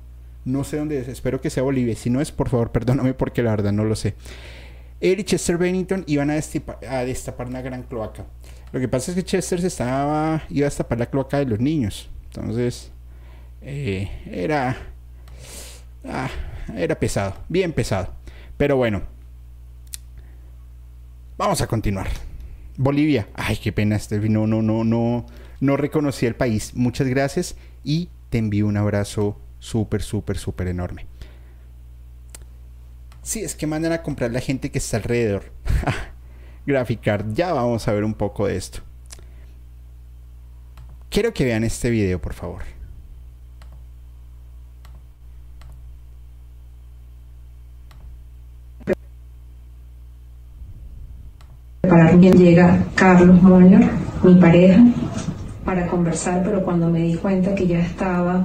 No sé dónde es. Espero que sea Bolivia. Si no es, por favor, perdóname porque la verdad no lo sé. Él y Chester Bennington iban a, a, destapar una gran cloaca. Lo que pasa es que Chester se estaba, iba a destapar la cloaca de los niños. Entonces, eh, era, ah, era pesado, bien pesado. Pero bueno, vamos a continuar. Bolivia, ay, qué pena, este, no, no, no, no, no reconocí el país. Muchas gracias y te envío un abrazo súper, súper, súper enorme. Sí, es que mandan a comprar la gente que está alrededor. Graficar. ya vamos a ver un poco de esto. Quiero que vean este video, por favor. Para quien llega Carlos mi pareja, para conversar, pero cuando me di cuenta que ya estaba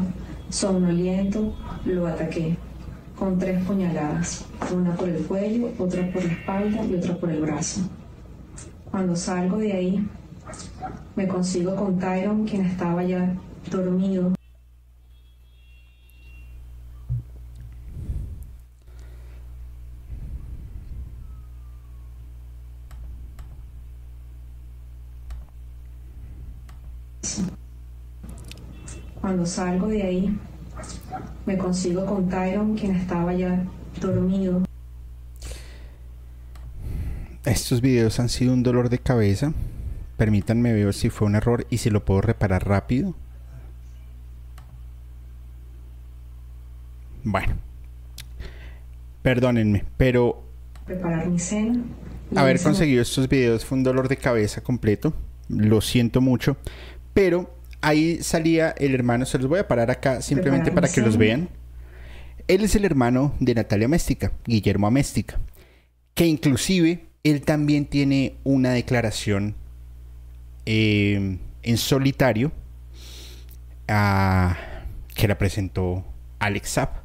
somnoliento, lo ataqué con tres puñaladas, una por el cuello, otra por la espalda y otra por el brazo. Cuando salgo de ahí, me consigo con Tyron, quien estaba ya dormido. Cuando salgo de ahí, me consigo con Tyron, quien estaba ya dormido. Estos videos han sido un dolor de cabeza. Permítanme ver si fue un error y si lo puedo reparar rápido. Bueno. Perdónenme, pero Preparar mi cena. haber conseguido estos videos fue un dolor de cabeza completo. Lo siento mucho. Pero ahí salía el hermano. Se los voy a parar acá simplemente para que los vean. Él es el hermano de Natalia Améstica, Guillermo Améstica. Que inclusive él también tiene una declaración eh, en solitario ah, que la presentó Alex Zapp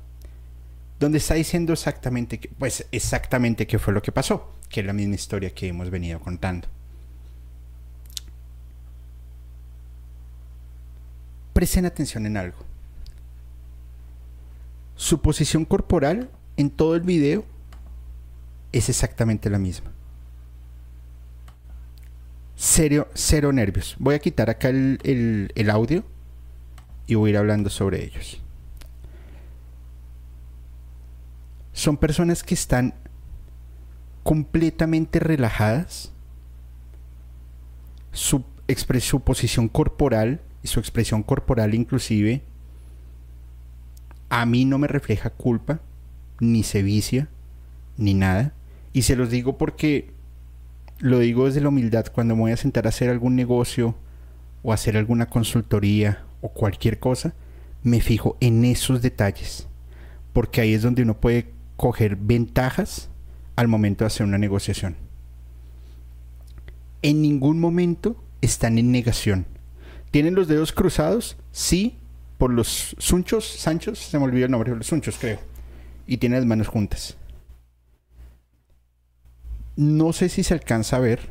donde está diciendo exactamente, que- pues exactamente qué fue lo que pasó, que es la misma historia que hemos venido contando. Presten atención en algo. Su posición corporal en todo el video es exactamente la misma. Cero, cero nervios. Voy a quitar acá el, el- audio y voy a ir hablando sobre ellos. son personas que están completamente relajadas. Su, su posición corporal y su expresión corporal inclusive a mí no me refleja culpa, ni sevicia, ni nada. Y se los digo porque lo digo desde la humildad. Cuando me voy a sentar a hacer algún negocio o hacer alguna consultoría o cualquier cosa, me fijo en esos detalles. Porque ahí es donde uno puede coger ventajas al momento de hacer una negociación. En ningún momento están en negación. ¿Tienen los dedos cruzados? Sí, por los sunchos, sanchos, se me olvidó el nombre, los sunchos creo. Y tienen las manos juntas. No sé si se alcanza a ver.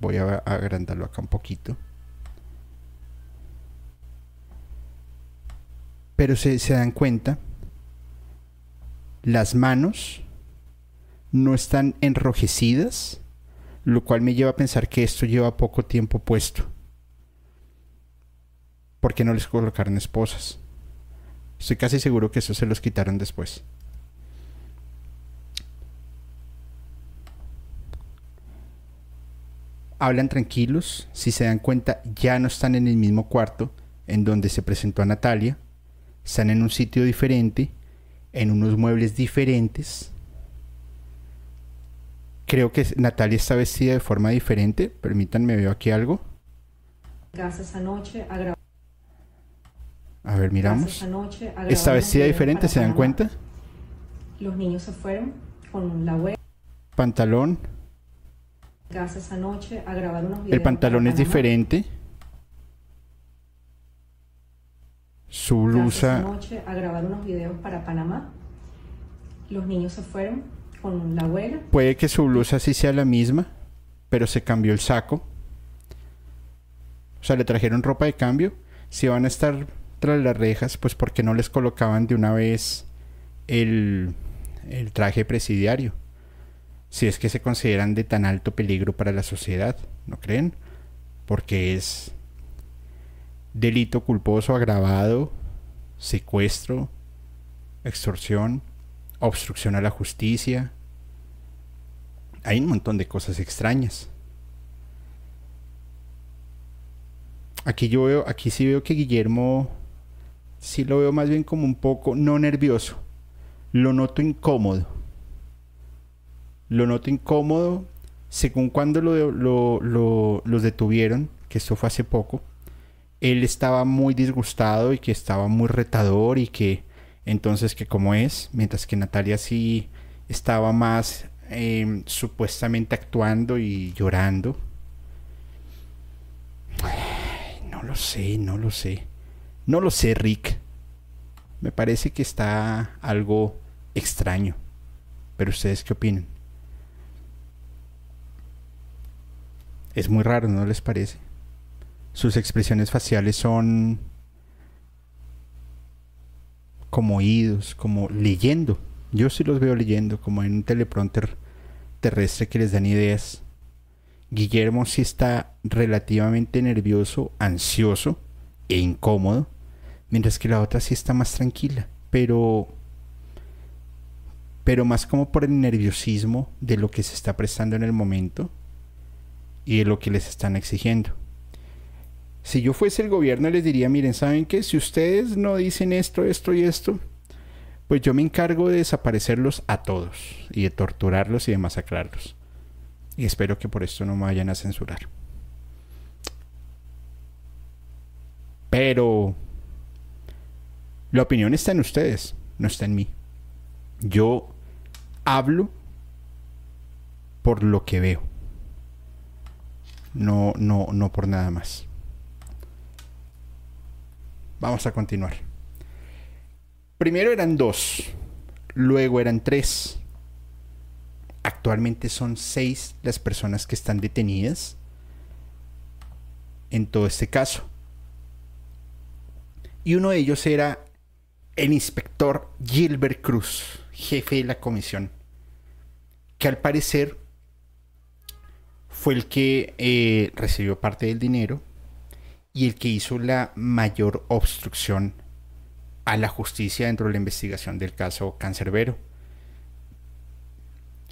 Voy a a agrandarlo acá un poquito. Pero se, se dan cuenta las manos no están enrojecidas, lo cual me lleva a pensar que esto lleva poco tiempo puesto. ¿Por qué no les colocaron esposas? Estoy casi seguro que eso se los quitaron después. Hablan tranquilos, si se dan cuenta ya no están en el mismo cuarto en donde se presentó a Natalia, están en un sitio diferente en unos muebles diferentes. Creo que Natalia está vestida de forma diferente. Permítanme, veo aquí algo. casa esa noche a A ver, miramos. esa noche a grabar Está vestida diferente, ¿se dan cuenta? Los niños se fueron con la abuela Pantalón. esa noche a grabar unos videos. El pantalón es diferente. Su Casa esa blusa. noche a grabar unos videos para Panamá. Los niños se fueron con la abuela. Puede que su blusa sí sea la misma, pero se cambió el saco. O sea, le trajeron ropa de cambio. Si van a estar tras las rejas, pues porque no les colocaban de una vez el, el traje presidiario. Si es que se consideran de tan alto peligro para la sociedad, ¿no creen? Porque es delito culposo agravado, secuestro, extorsión, obstrucción a la justicia. Hay un montón de cosas extrañas. Aquí yo veo, aquí sí veo que Guillermo sí lo veo más bien como un poco no nervioso. Lo noto incómodo. Lo noto incómodo según cuando lo, lo- lo- los detuvieron, que esto fue hace poco. Él estaba muy disgustado y que estaba muy retador y que entonces que como es, mientras que Natalia sí estaba más em, supuestamente actuando y llorando. no lo sé, no lo sé. No lo sé, Rick. Me parece que está algo extraño. Pero ustedes qué opinan? Es muy raro, ¿no les parece? Sus expresiones faciales son como oídos, como leyendo. Yo sí los veo leyendo, como en un teleprompter terrestre que les dan ideas. Guillermo sí está relativamente nervioso, ansioso e incómodo, mientras que la otra sí está más tranquila, pero pero más como por el nerviosismo de lo que se está prestando en el momento y de lo que les están exigiendo. Si yo fuese el gobierno les diría, miren, ¿saben qué? Si ustedes no dicen esto, esto y esto, pues yo me encargo de desaparecerlos a todos y de torturarlos y de masacrarlos. Y espero que por esto no me vayan a censurar. Pero la opinión está en ustedes, no está en mí. Yo hablo por lo que veo. No, no, no por nada más. Vamos a continuar. Primero eran dos, luego eran tres. Actualmente son seis las personas que están detenidas en todo este caso. Y uno de ellos era el inspector Gilbert Cruz, jefe de la comisión, que al parecer fue el que eh, recibió parte del dinero y el que hizo la mayor obstrucción a la justicia dentro de la investigación del caso Cancerbero.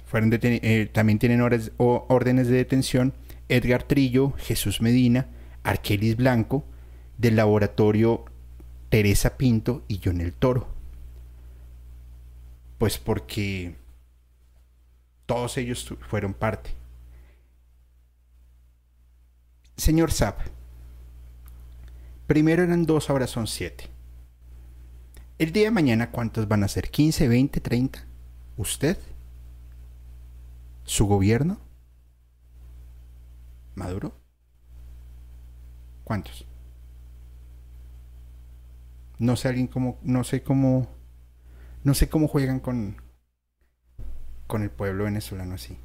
Fueron eh, también tienen órdenes de detención Edgar Trillo, Jesús Medina, Arquelis Blanco, del laboratorio Teresa Pinto y John el Toro. Pues porque todos ellos fueron parte. Señor Zap, primero eran dos, ahora son siete. El día de mañana, ¿cuántos van a ser? ¿15, 20, 30? ¿Usted? ¿Su gobierno? ¿Maduro? ¿Cuántos? No sé alguien cómo, no sé cómo, no sé cómo juegan con, con el pueblo venezolano así.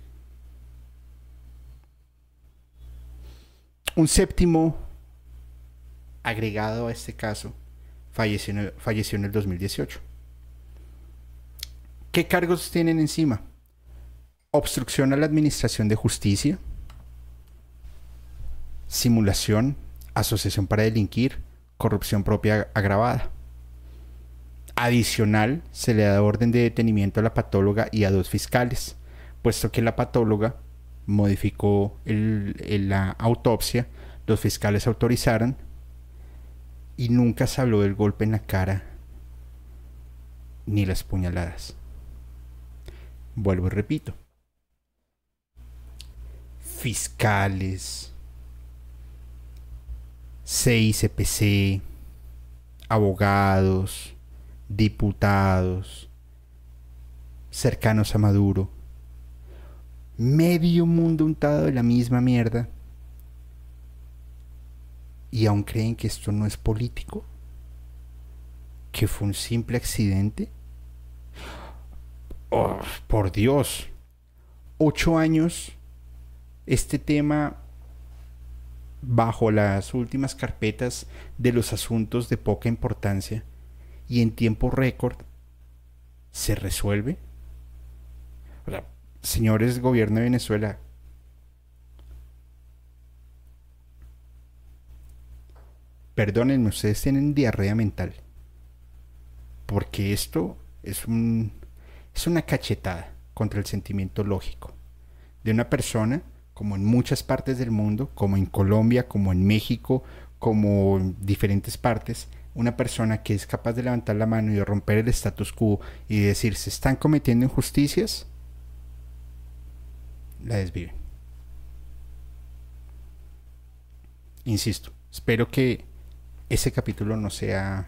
Un séptimo agregado a este caso falleció falleció en el 2018. ¿Qué cargos tienen encima? Obstrucción a la administración de justicia, simulación, asociación para delinquir, corrupción propia agravada. Adicional, se le da orden de detenimiento a la patóloga y a dos fiscales, puesto que la patóloga modificó la autopsia, los fiscales autorizaron y nunca se habló del golpe en la cara ni las puñaladas. Vuelvo y repito. Fiscales, CICPC, abogados, diputados, cercanos a Maduro, medio mundo untado de la misma mierda, y aún creen que esto no es político, que fue un simple accidente. Oh, por Dios, ocho años, este tema bajo las últimas carpetas de los asuntos de poca importancia y en tiempo récord se resuelve? Señores gobierno de Venezuela, perdónenme, ustedes tienen diarrea mental. Porque esto es un es una cachetada contra el sentimiento lógico de una persona como en muchas partes del mundo, como en Colombia, como en México, como en diferentes partes, una persona que es capaz de levantar la mano y de romper el status quo y decir se están cometiendo injusticias, la desviven. Insisto, espero que ese capítulo no sea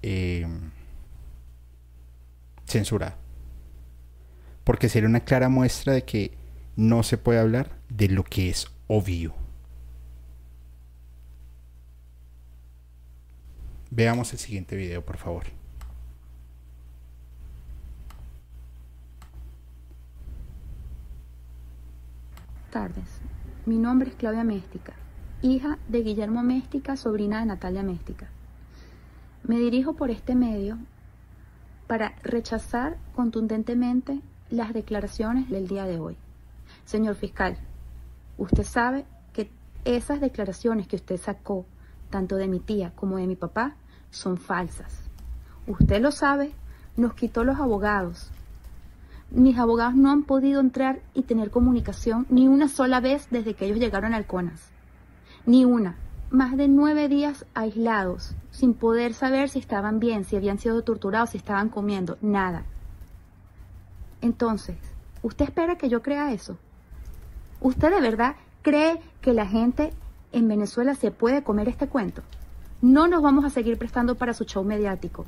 eh, censurado. porque sería una clara muestra de que no se puede hablar de lo que es obvio. Veamos el siguiente video, por favor. tardes. Mi nombre es Claudia Méstica, hija de Guillermo Méstica, sobrina de Natalia Méstica. Me dirijo por este medio para rechazar contundentemente las declaraciones del día de hoy. Señor fiscal, usted sabe que esas declaraciones que usted sacó, tanto de mi tía como de mi papá, son falsas. Usted lo sabe, nos quitó los abogados, mis abogados no han podido entrar y tener comunicación ni una sola vez desde que ellos llegaron al CONAS. Ni una. Más de nueve días aislados, sin poder saber si estaban bien, si habían sido torturados, si estaban comiendo, nada. Entonces, ¿usted espera que yo crea eso? ¿Usted de verdad cree que la gente en Venezuela se puede comer este cuento? No nos vamos a seguir prestando para su show mediático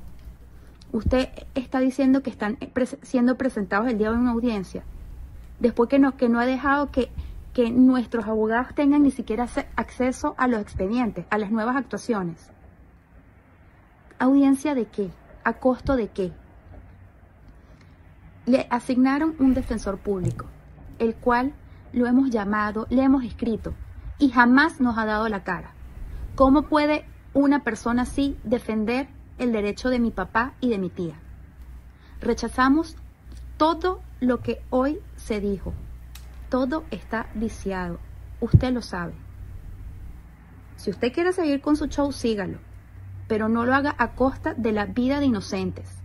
usted está diciendo que están siendo presentados el día de una audiencia, después que no, que no ha dejado que, que nuestros abogados tengan ni siquiera acceso a los expedientes, a las nuevas actuaciones. ¿Audiencia de qué? ¿A costo de qué? Le asignaron un defensor público, el cual lo hemos llamado, le hemos escrito y jamás nos ha dado la cara. ¿Cómo puede una persona así defender el derecho de mi papá y de mi tía. Rechazamos todo lo que hoy se dijo. Todo está viciado. Usted lo sabe. Si usted quiere seguir con su show, sígalo, pero no lo haga a costa de la vida de inocentes.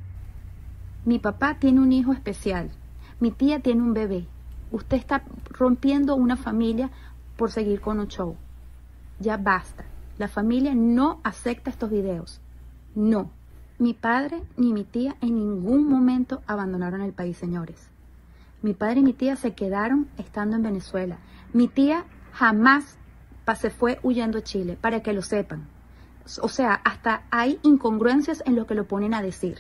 Mi papá tiene un hijo especial. Mi tía tiene un bebé. Usted está rompiendo una familia por seguir con un show. Ya basta. La familia no acepta estos videos. No, mi padre ni mi tía en ningún momento abandonaron el país, señores. Mi padre y mi tía se quedaron estando en Venezuela. Mi tía jamás se fue huyendo a Chile, para que lo sepan. O sea, hasta hay incongruencias en lo que lo ponen a decir.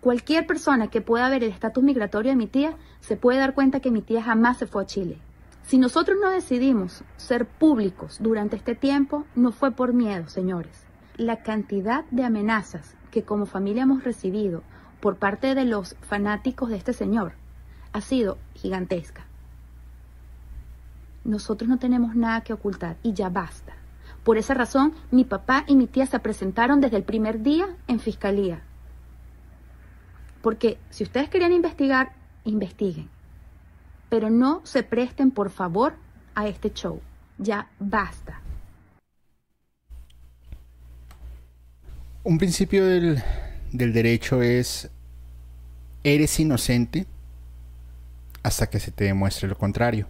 Cualquier persona que pueda ver el estatus migratorio de mi tía se puede dar cuenta que mi tía jamás se fue a Chile. Si nosotros no decidimos ser públicos durante este tiempo, no fue por miedo, señores la cantidad de amenazas que como familia hemos recibido por parte de los fanáticos de este señor ha sido gigantesca. Nosotros no tenemos nada que ocultar y ya basta. Por esa razón, mi papá y mi tía se presentaron desde el primer día en fiscalía. Porque si ustedes querían investigar, investiguen. Pero no se presten, por favor, a este show. Ya basta. Un principio del, derecho es, eres inocente hasta que se te demuestre lo contrario.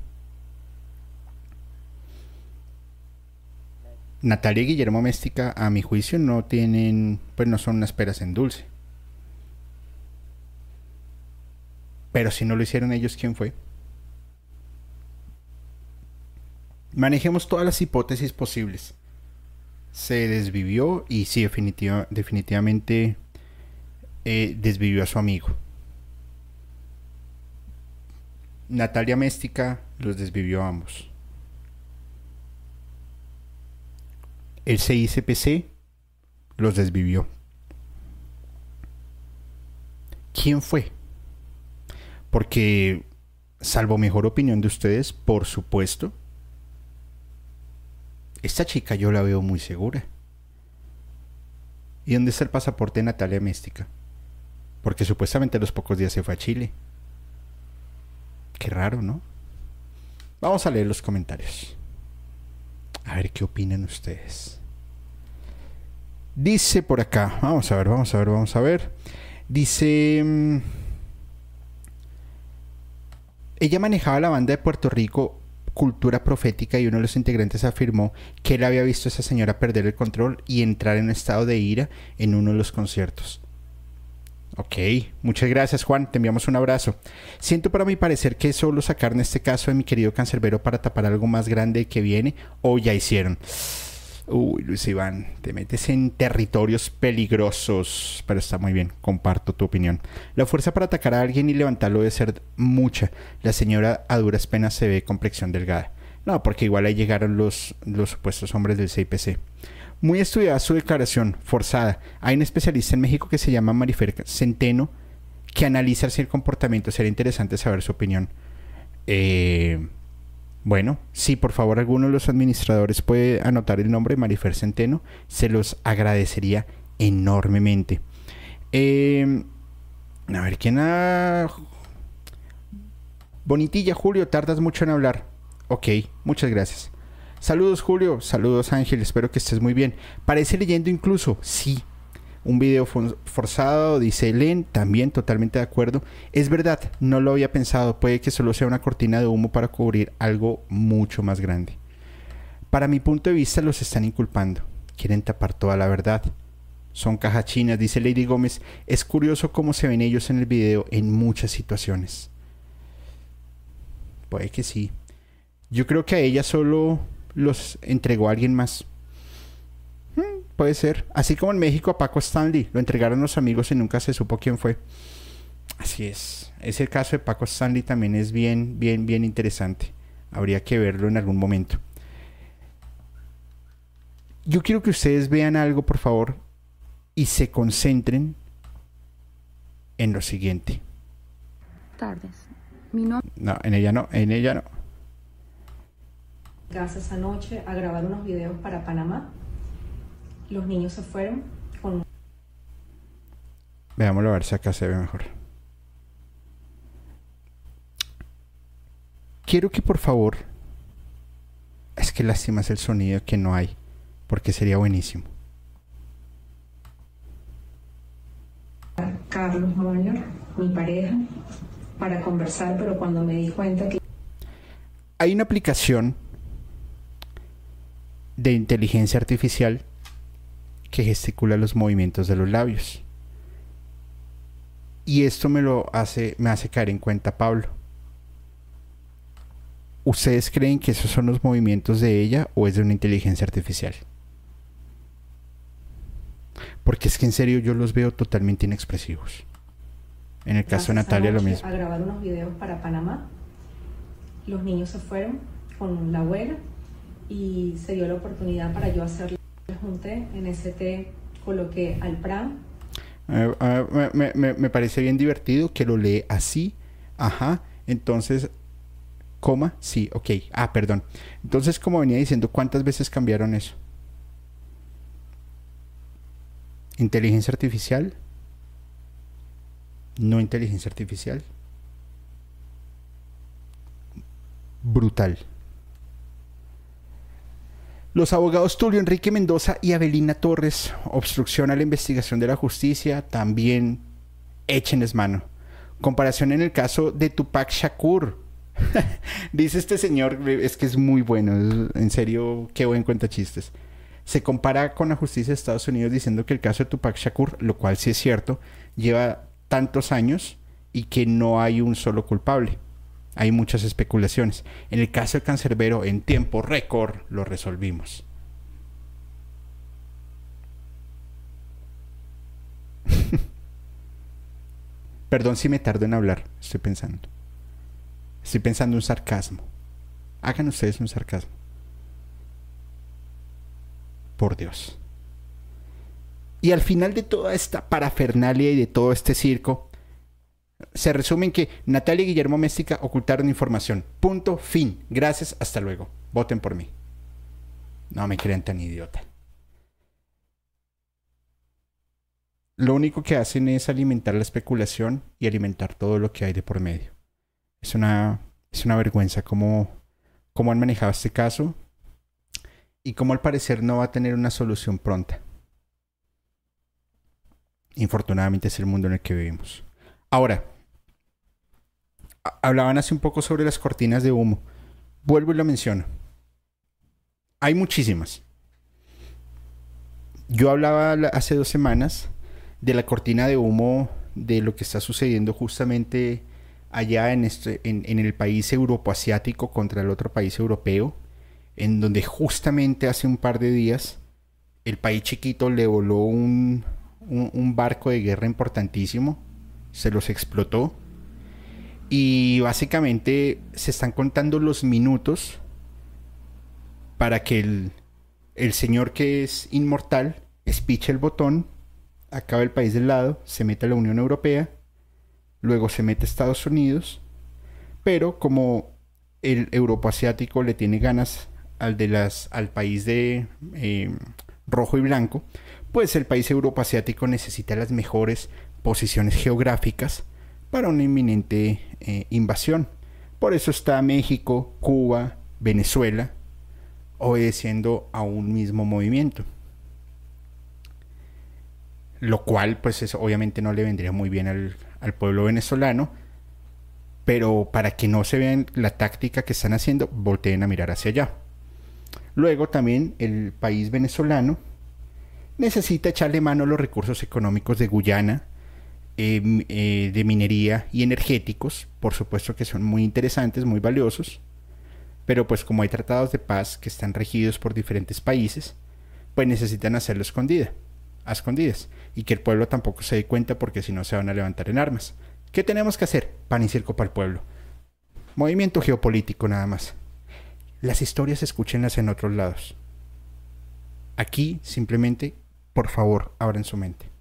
Natalia y Guillermo Méstica, a mi juicio, no tienen, pues no son unas peras en dulce. Pero si no lo hicieron ellos, ¿quién fue? Manejemos todas las hipótesis posibles se desvivió y sí, definitivamente eh, desvivió a su amigo. Natalia Méstica los desvivió a ambos. El CICPC los desvivió. ¿Quién fue? Porque, salvo mejor opinión de ustedes, por supuesto, esta chica yo la veo muy segura. ¿Y dónde está el pasaporte de Natalia Mística? Porque supuestamente a los pocos días se fue a Chile. Qué raro, ¿no? Vamos a leer los comentarios. A ver qué opinan ustedes. Dice por acá, vamos a ver, vamos a ver, vamos a ver. Dice... Ella manejaba la banda de Puerto Rico cultura profética y uno de los integrantes afirmó que él había visto a esa señora perder el control y entrar en un estado de ira en uno de los conciertos. Ok, muchas gracias Juan, te enviamos un abrazo. Siento para mi parecer que solo sacar en este caso de mi querido cancerbero para tapar algo más grande que viene o ya hicieron. Uy, Luis Iván, te metes en territorios peligrosos, pero está muy bien, comparto tu opinión. La fuerza para atacar a alguien y levantarlo debe ser mucha. La señora a duras penas se ve complexión delgada. No, porque igual ahí llegaron los, los supuestos hombres del CIPC. Muy estudiada su declaración, forzada. Hay un especialista en México que se llama Marifer Centeno, que analiza el comportamiento. Sería interesante saber su opinión. Eh, bueno, si por favor alguno de los administradores puede anotar el nombre Marifer Centeno, se los agradecería enormemente. Eh, a ver, ¿quién ha...? Bonitilla, Julio, tardas mucho en hablar. Ok, muchas gracias. Saludos, Julio. Saludos, Ángel. Espero que estés muy bien. Parece leyendo incluso. Sí, un video forzado, dice Len, también totalmente de acuerdo. Es verdad, no lo había pensado, puede que solo sea una cortina de humo para cubrir algo mucho más grande. Para mi punto de vista los están inculpando, quieren tapar toda la verdad. Son cajachinas, dice Lady Gómez. Es curioso cómo se ven ellos en el video en muchas situaciones. Puede que sí. Yo creo que a ella solo los entregó a alguien más. Puede ser. Así como en México a Paco Stanley. Lo entregaron los amigos y nunca se supo quién fue. Así es. Ese caso de Paco Stanley también es bien, bien, bien interesante. Habría que verlo en algún momento. Yo quiero que ustedes vean algo, por favor, y se concentren en lo siguiente. Tardes. Mi no... no, en ella no, en ella no. Gracias esa noche a grabar unos videos para Panamá los niños se fueron con... Veámoslo a ver si acá se ve mejor. Quiero que por favor... Es que lástima es el sonido que no hay, porque sería buenísimo. Carlos Mayor, mi pareja, para conversar, pero cuando me di cuenta que... Hay una aplicación de inteligencia artificial que gesticula los movimientos de los labios. Y esto me lo hace, me hace caer en cuenta Pablo. ¿Ustedes creen que esos son los movimientos de ella o es de una inteligencia artificial? Porque es que en serio yo los veo totalmente inexpresivos. En el caso de Natalia lo mismo. A grabar unos videos para Panamá. Los niños se fueron con la abuela y se dio la oportunidad para yo hacerle junté, en ST coloqué al PRAM. Eh, eh, me, me, parece bien divertido que lo lee así. Ajá. Entonces, coma, sí, ok. Ah, perdón. Entonces, como venía diciendo, ¿cuántas veces cambiaron eso? Inteligencia artificial. No inteligencia artificial. Brutal. Los abogados Tulio Enrique Mendoza y Abelina Torres, obstrucción a la investigación de la justicia, también échenles mano. Comparación en el caso de Tupac Shakur. Dice este señor, es que es muy bueno, en serio, qué buen cuenta chistes. Se compara con la justicia de Estados Unidos diciendo que el caso de Tupac Shakur, lo cual sí es cierto, lleva tantos años y que no hay un solo culpable. Hay muchas especulaciones. En el caso de Cancerbero, en tiempo récord lo resolvimos. Perdón si me tardo en hablar, estoy pensando. Estoy pensando un sarcasmo. Hagan ustedes un sarcasmo. Por Dios. Y al final de toda esta parafernalia y de todo este circo, se resume en que Natalia y Guillermo Méstica ocultaron información. Punto, fin. Gracias, hasta luego. Voten por mí. No me crean tan idiota. Lo único que hacen es alimentar la especulación y alimentar todo lo que hay de por medio. Es una, es una vergüenza cómo, cómo han manejado este caso y cómo al parecer no va a tener una solución pronta. Infortunadamente es el mundo en el que vivimos. Ahora, hablaban hace un poco sobre las cortinas de humo. Vuelvo y lo menciono. Hay muchísimas. Yo hablaba hace dos semanas de la cortina de humo de lo que está sucediendo justamente allá en, este, en, el país europoasiático contra el otro país europeo, en donde justamente hace un par de días el país chiquito le voló un, un, barco de guerra importantísimo, se los explotó y básicamente se están contando los minutos para que el, el señor que es inmortal espiche el botón, acabe el país del lado, se mete a la Unión Europea, luego se mete a Estados Unidos, pero como el asiático le tiene ganas al, de las, al país de eh, rojo y blanco, pues el país asiático necesita las mejores posiciones geográficas para una inminente eh, invasión. Por eso está México, Cuba, Venezuela, obedeciendo a un mismo movimiento. Lo cual, pues obviamente no le vendría muy bien al, al pueblo venezolano, pero para que no se vean la táctica que están haciendo, volteen a mirar hacia allá. Luego también el país venezolano necesita echarle mano a los recursos económicos de Guyana, em, eh, de minería y energéticos, por supuesto que son muy interesantes, muy valiosos, pero pues como hay tratados de paz que están regidos por diferentes países, pues necesitan hacerlo escondida, a escondidas, y que el pueblo tampoco se dé cuenta porque si no se van a levantar en armas. ¿Qué tenemos que hacer? Pan y circo para el pueblo. Movimiento geopolítico nada más. Las historias escúchenlas en otros lados. Aquí simplemente, por favor, abran su mente.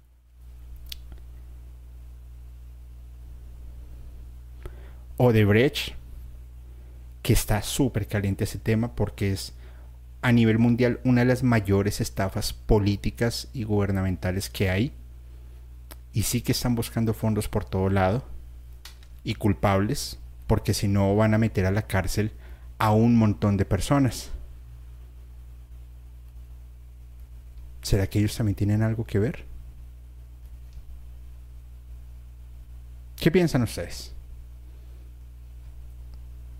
Odebrecht, que está súper caliente ese tema porque es a nivel mundial una de las mayores estafas políticas y gubernamentales que hay. Y sí que están buscando fondos por todo lado y culpables, porque si no van a meter a la cárcel a un montón de personas. ¿Será que ellos también tienen algo que ver? ¿Qué piensan ustedes?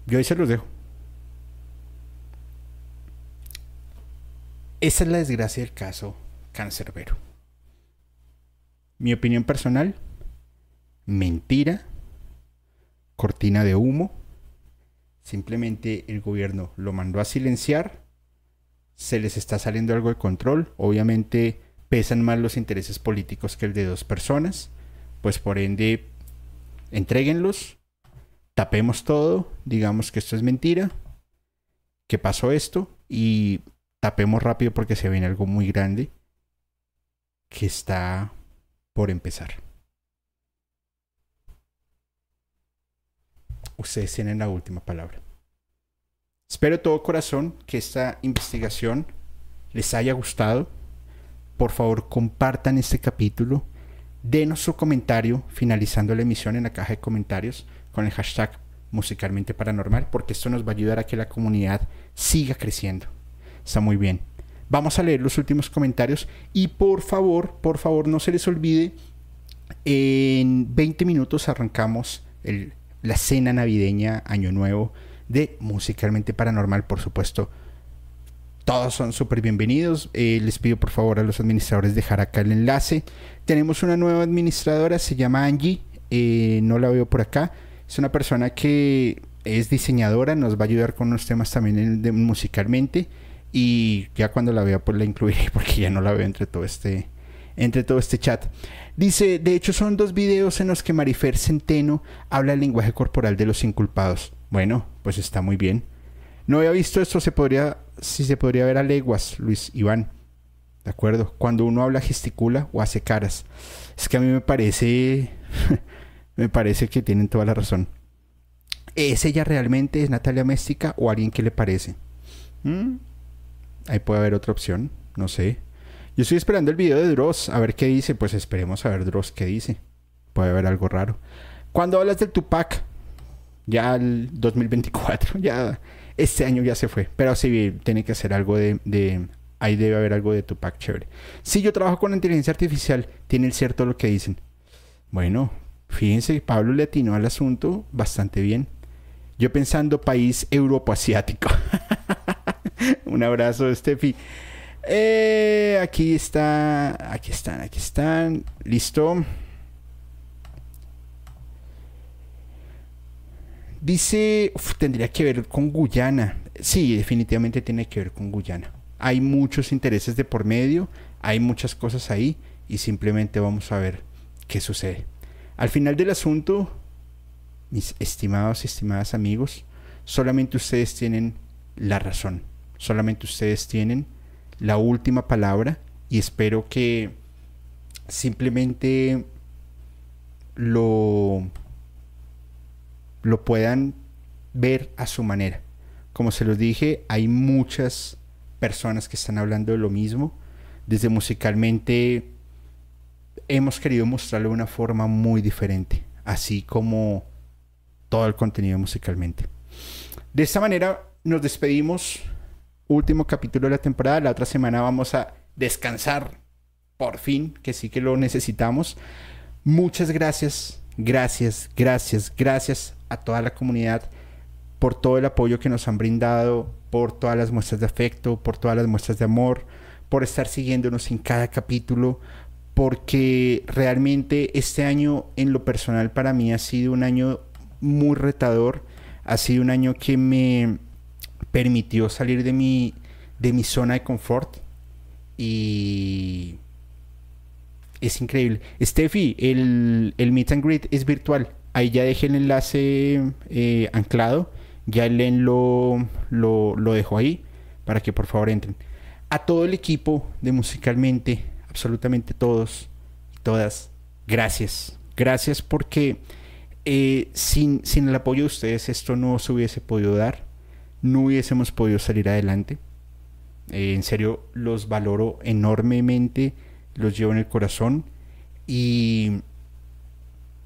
Yo ahí se los dejo. Esa es la desgracia del caso cancerbero. Mi opinión personal, mentira, cortina de humo Simplemente el gobierno lo mandó a silenciar. Se les está saliendo algo de control. Obviamente pesan más los intereses políticos que el de dos personas. Pues por ende, entréguenlos. Tapemos todo. Digamos que esto es mentira. Que pasó esto. Y tapemos rápido porque se viene algo muy grande. Que está por empezar. ustedes tienen la última palabra. Espero todo corazón que esta investigación les haya gustado. Por favor, compartan este capítulo. Denos su comentario finalizando la emisión en la caja de comentarios con el hashtag musicalmente paranormal, porque esto nos va a ayudar a que la comunidad siga creciendo. Está muy bien. Vamos a leer los últimos comentarios y por favor, por favor, no se les olvide, en 20 minutos arrancamos la cena navideña, Año Nuevo, de Musicalmente Paranormal, por supuesto. Todos son súper bienvenidos. Eh, les pido por favor a los administradores dejar acá el enlace. Tenemos una nueva administradora, se llama Angie. Eh, no la veo por acá. Es una persona que es diseñadora, nos va a ayudar con unos temas también musicalmente. Y ya cuando la vea, pues la incluiré porque ya no la veo entre todo este, entre todo este chat. Dice, de hecho son dos videos en los que Marifer Centeno habla el lenguaje corporal de los inculpados. Bueno, pues está muy bien. No había visto esto, se podría, si se podría ver a leguas, Luis Iván. ¿De acuerdo? Cuando uno habla, gesticula o hace caras. Es que a mí me parece, me parece que tienen toda la razón. ¿Es ella realmente? ¿Es Natalia Méstica o alguien que le parece? ¿Mm? Ahí puede haber otra opción, no sé. Yo estoy esperando el video de Dross, a ver qué dice. Pues esperemos a ver Dross qué dice. Puede haber algo raro. Cuando hablas del Tupac, ya el 2024, ya este año ya se fue. Pero sí, tiene que ser algo de, ahí debe haber algo de Tupac chévere. Si yo trabajo con inteligencia artificial, tiene el cierto lo que dicen. Bueno, fíjense, Pablo le atinó al asunto bastante bien. Yo pensando país europo-asiático. Un abrazo, Steffi. Eh, aquí está. Aquí están, aquí están. Listo. Dice, tendría que ver con Guyana. sí, definitivamente tiene que ver con Guyana. Hay muchos intereses de por medio, hay muchas cosas ahí y simplemente vamos a ver qué sucede. Al final del asunto, mis estimados y estimadas amigos, solamente ustedes tienen la razón, solamente ustedes tienen la última palabra y espero que simplemente lo, lo puedan ver a su manera. Como se los dije, hay muchas personas que están hablando de lo mismo. Desde musicalmente hemos querido mostrarlo de una forma muy diferente, así como todo el contenido musicalmente. De esta manera nos despedimos. Último capítulo de la temporada. La otra semana vamos a descansar. Por fin, que sí que lo necesitamos. Muchas gracias, gracias, gracias, gracias a toda la comunidad por todo el apoyo que nos han brindado, por todas las muestras de afecto, por todas las muestras de amor, por estar siguiéndonos en cada capítulo, porque realmente este año en lo personal para mí ha sido un año muy retador, ha sido un año que me permitió salir de mi, de mi zona de confort y es increíble. Steffi, el, el Meet and Greet es virtual. Ahí ya dejé el enlace eh, anclado. Ya Len lo, lo, lo dejó ahí para que por favor entren. A todo el equipo de Musicalmente, absolutamente todos y todas, gracias. Gracias porque eh, sin, sin el apoyo de ustedes esto no se hubiese podido dar. No hubiésemos podido salir adelante. Eh, en serio, los valoro enormemente los llevo en el corazón y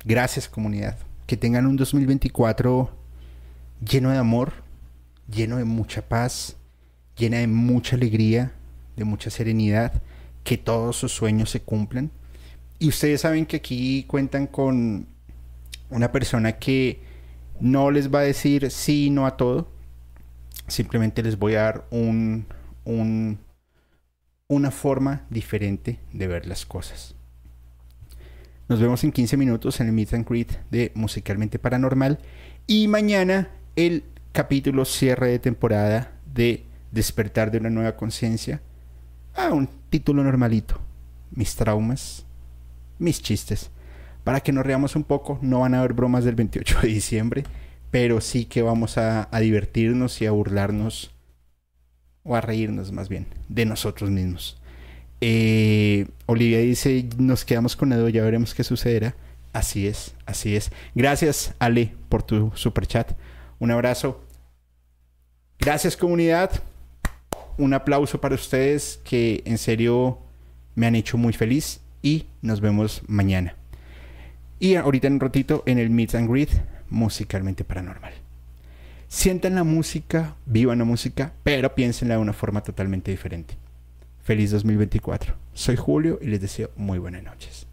gracias comunidad. Que tengan un 2024 lleno de amor, lleno de mucha paz, llena de mucha alegría, de mucha serenidad, que todos sus sueños se cumplan. Y ustedes saben que aquí cuentan con una persona que no les va a decir sí no a todo. Simplemente les voy a dar un, un una forma diferente de ver las cosas. Nos vemos en 15 minutos en el Meet and Greet de Musicalmente Paranormal y mañana el capítulo cierre de temporada de Despertar de una nueva conciencia. Ah, un título normalito. Mis traumas, mis chistes. Para que nos reamos un poco, no van a haber bromas del 28 de diciembre, pero sí que vamos a, a divertirnos y a burlarnos o a reírnos más bien, de nosotros mismos. Eh, Olivia dice, nos quedamos con Edo, ya veremos qué sucederá. Así es, así es. Gracias, Ale, por tu super chat. Un abrazo. Gracias, comunidad. Un aplauso para ustedes que en serio me han hecho muy feliz y nos vemos mañana. Y ahorita en un ratito en el Meet and Greet, musicalmente paranormal sientan la música, vivan la música, pero piénsenla de una forma totalmente diferente. Feliz 2024. Soy Julio y les deseo muy buenas noches.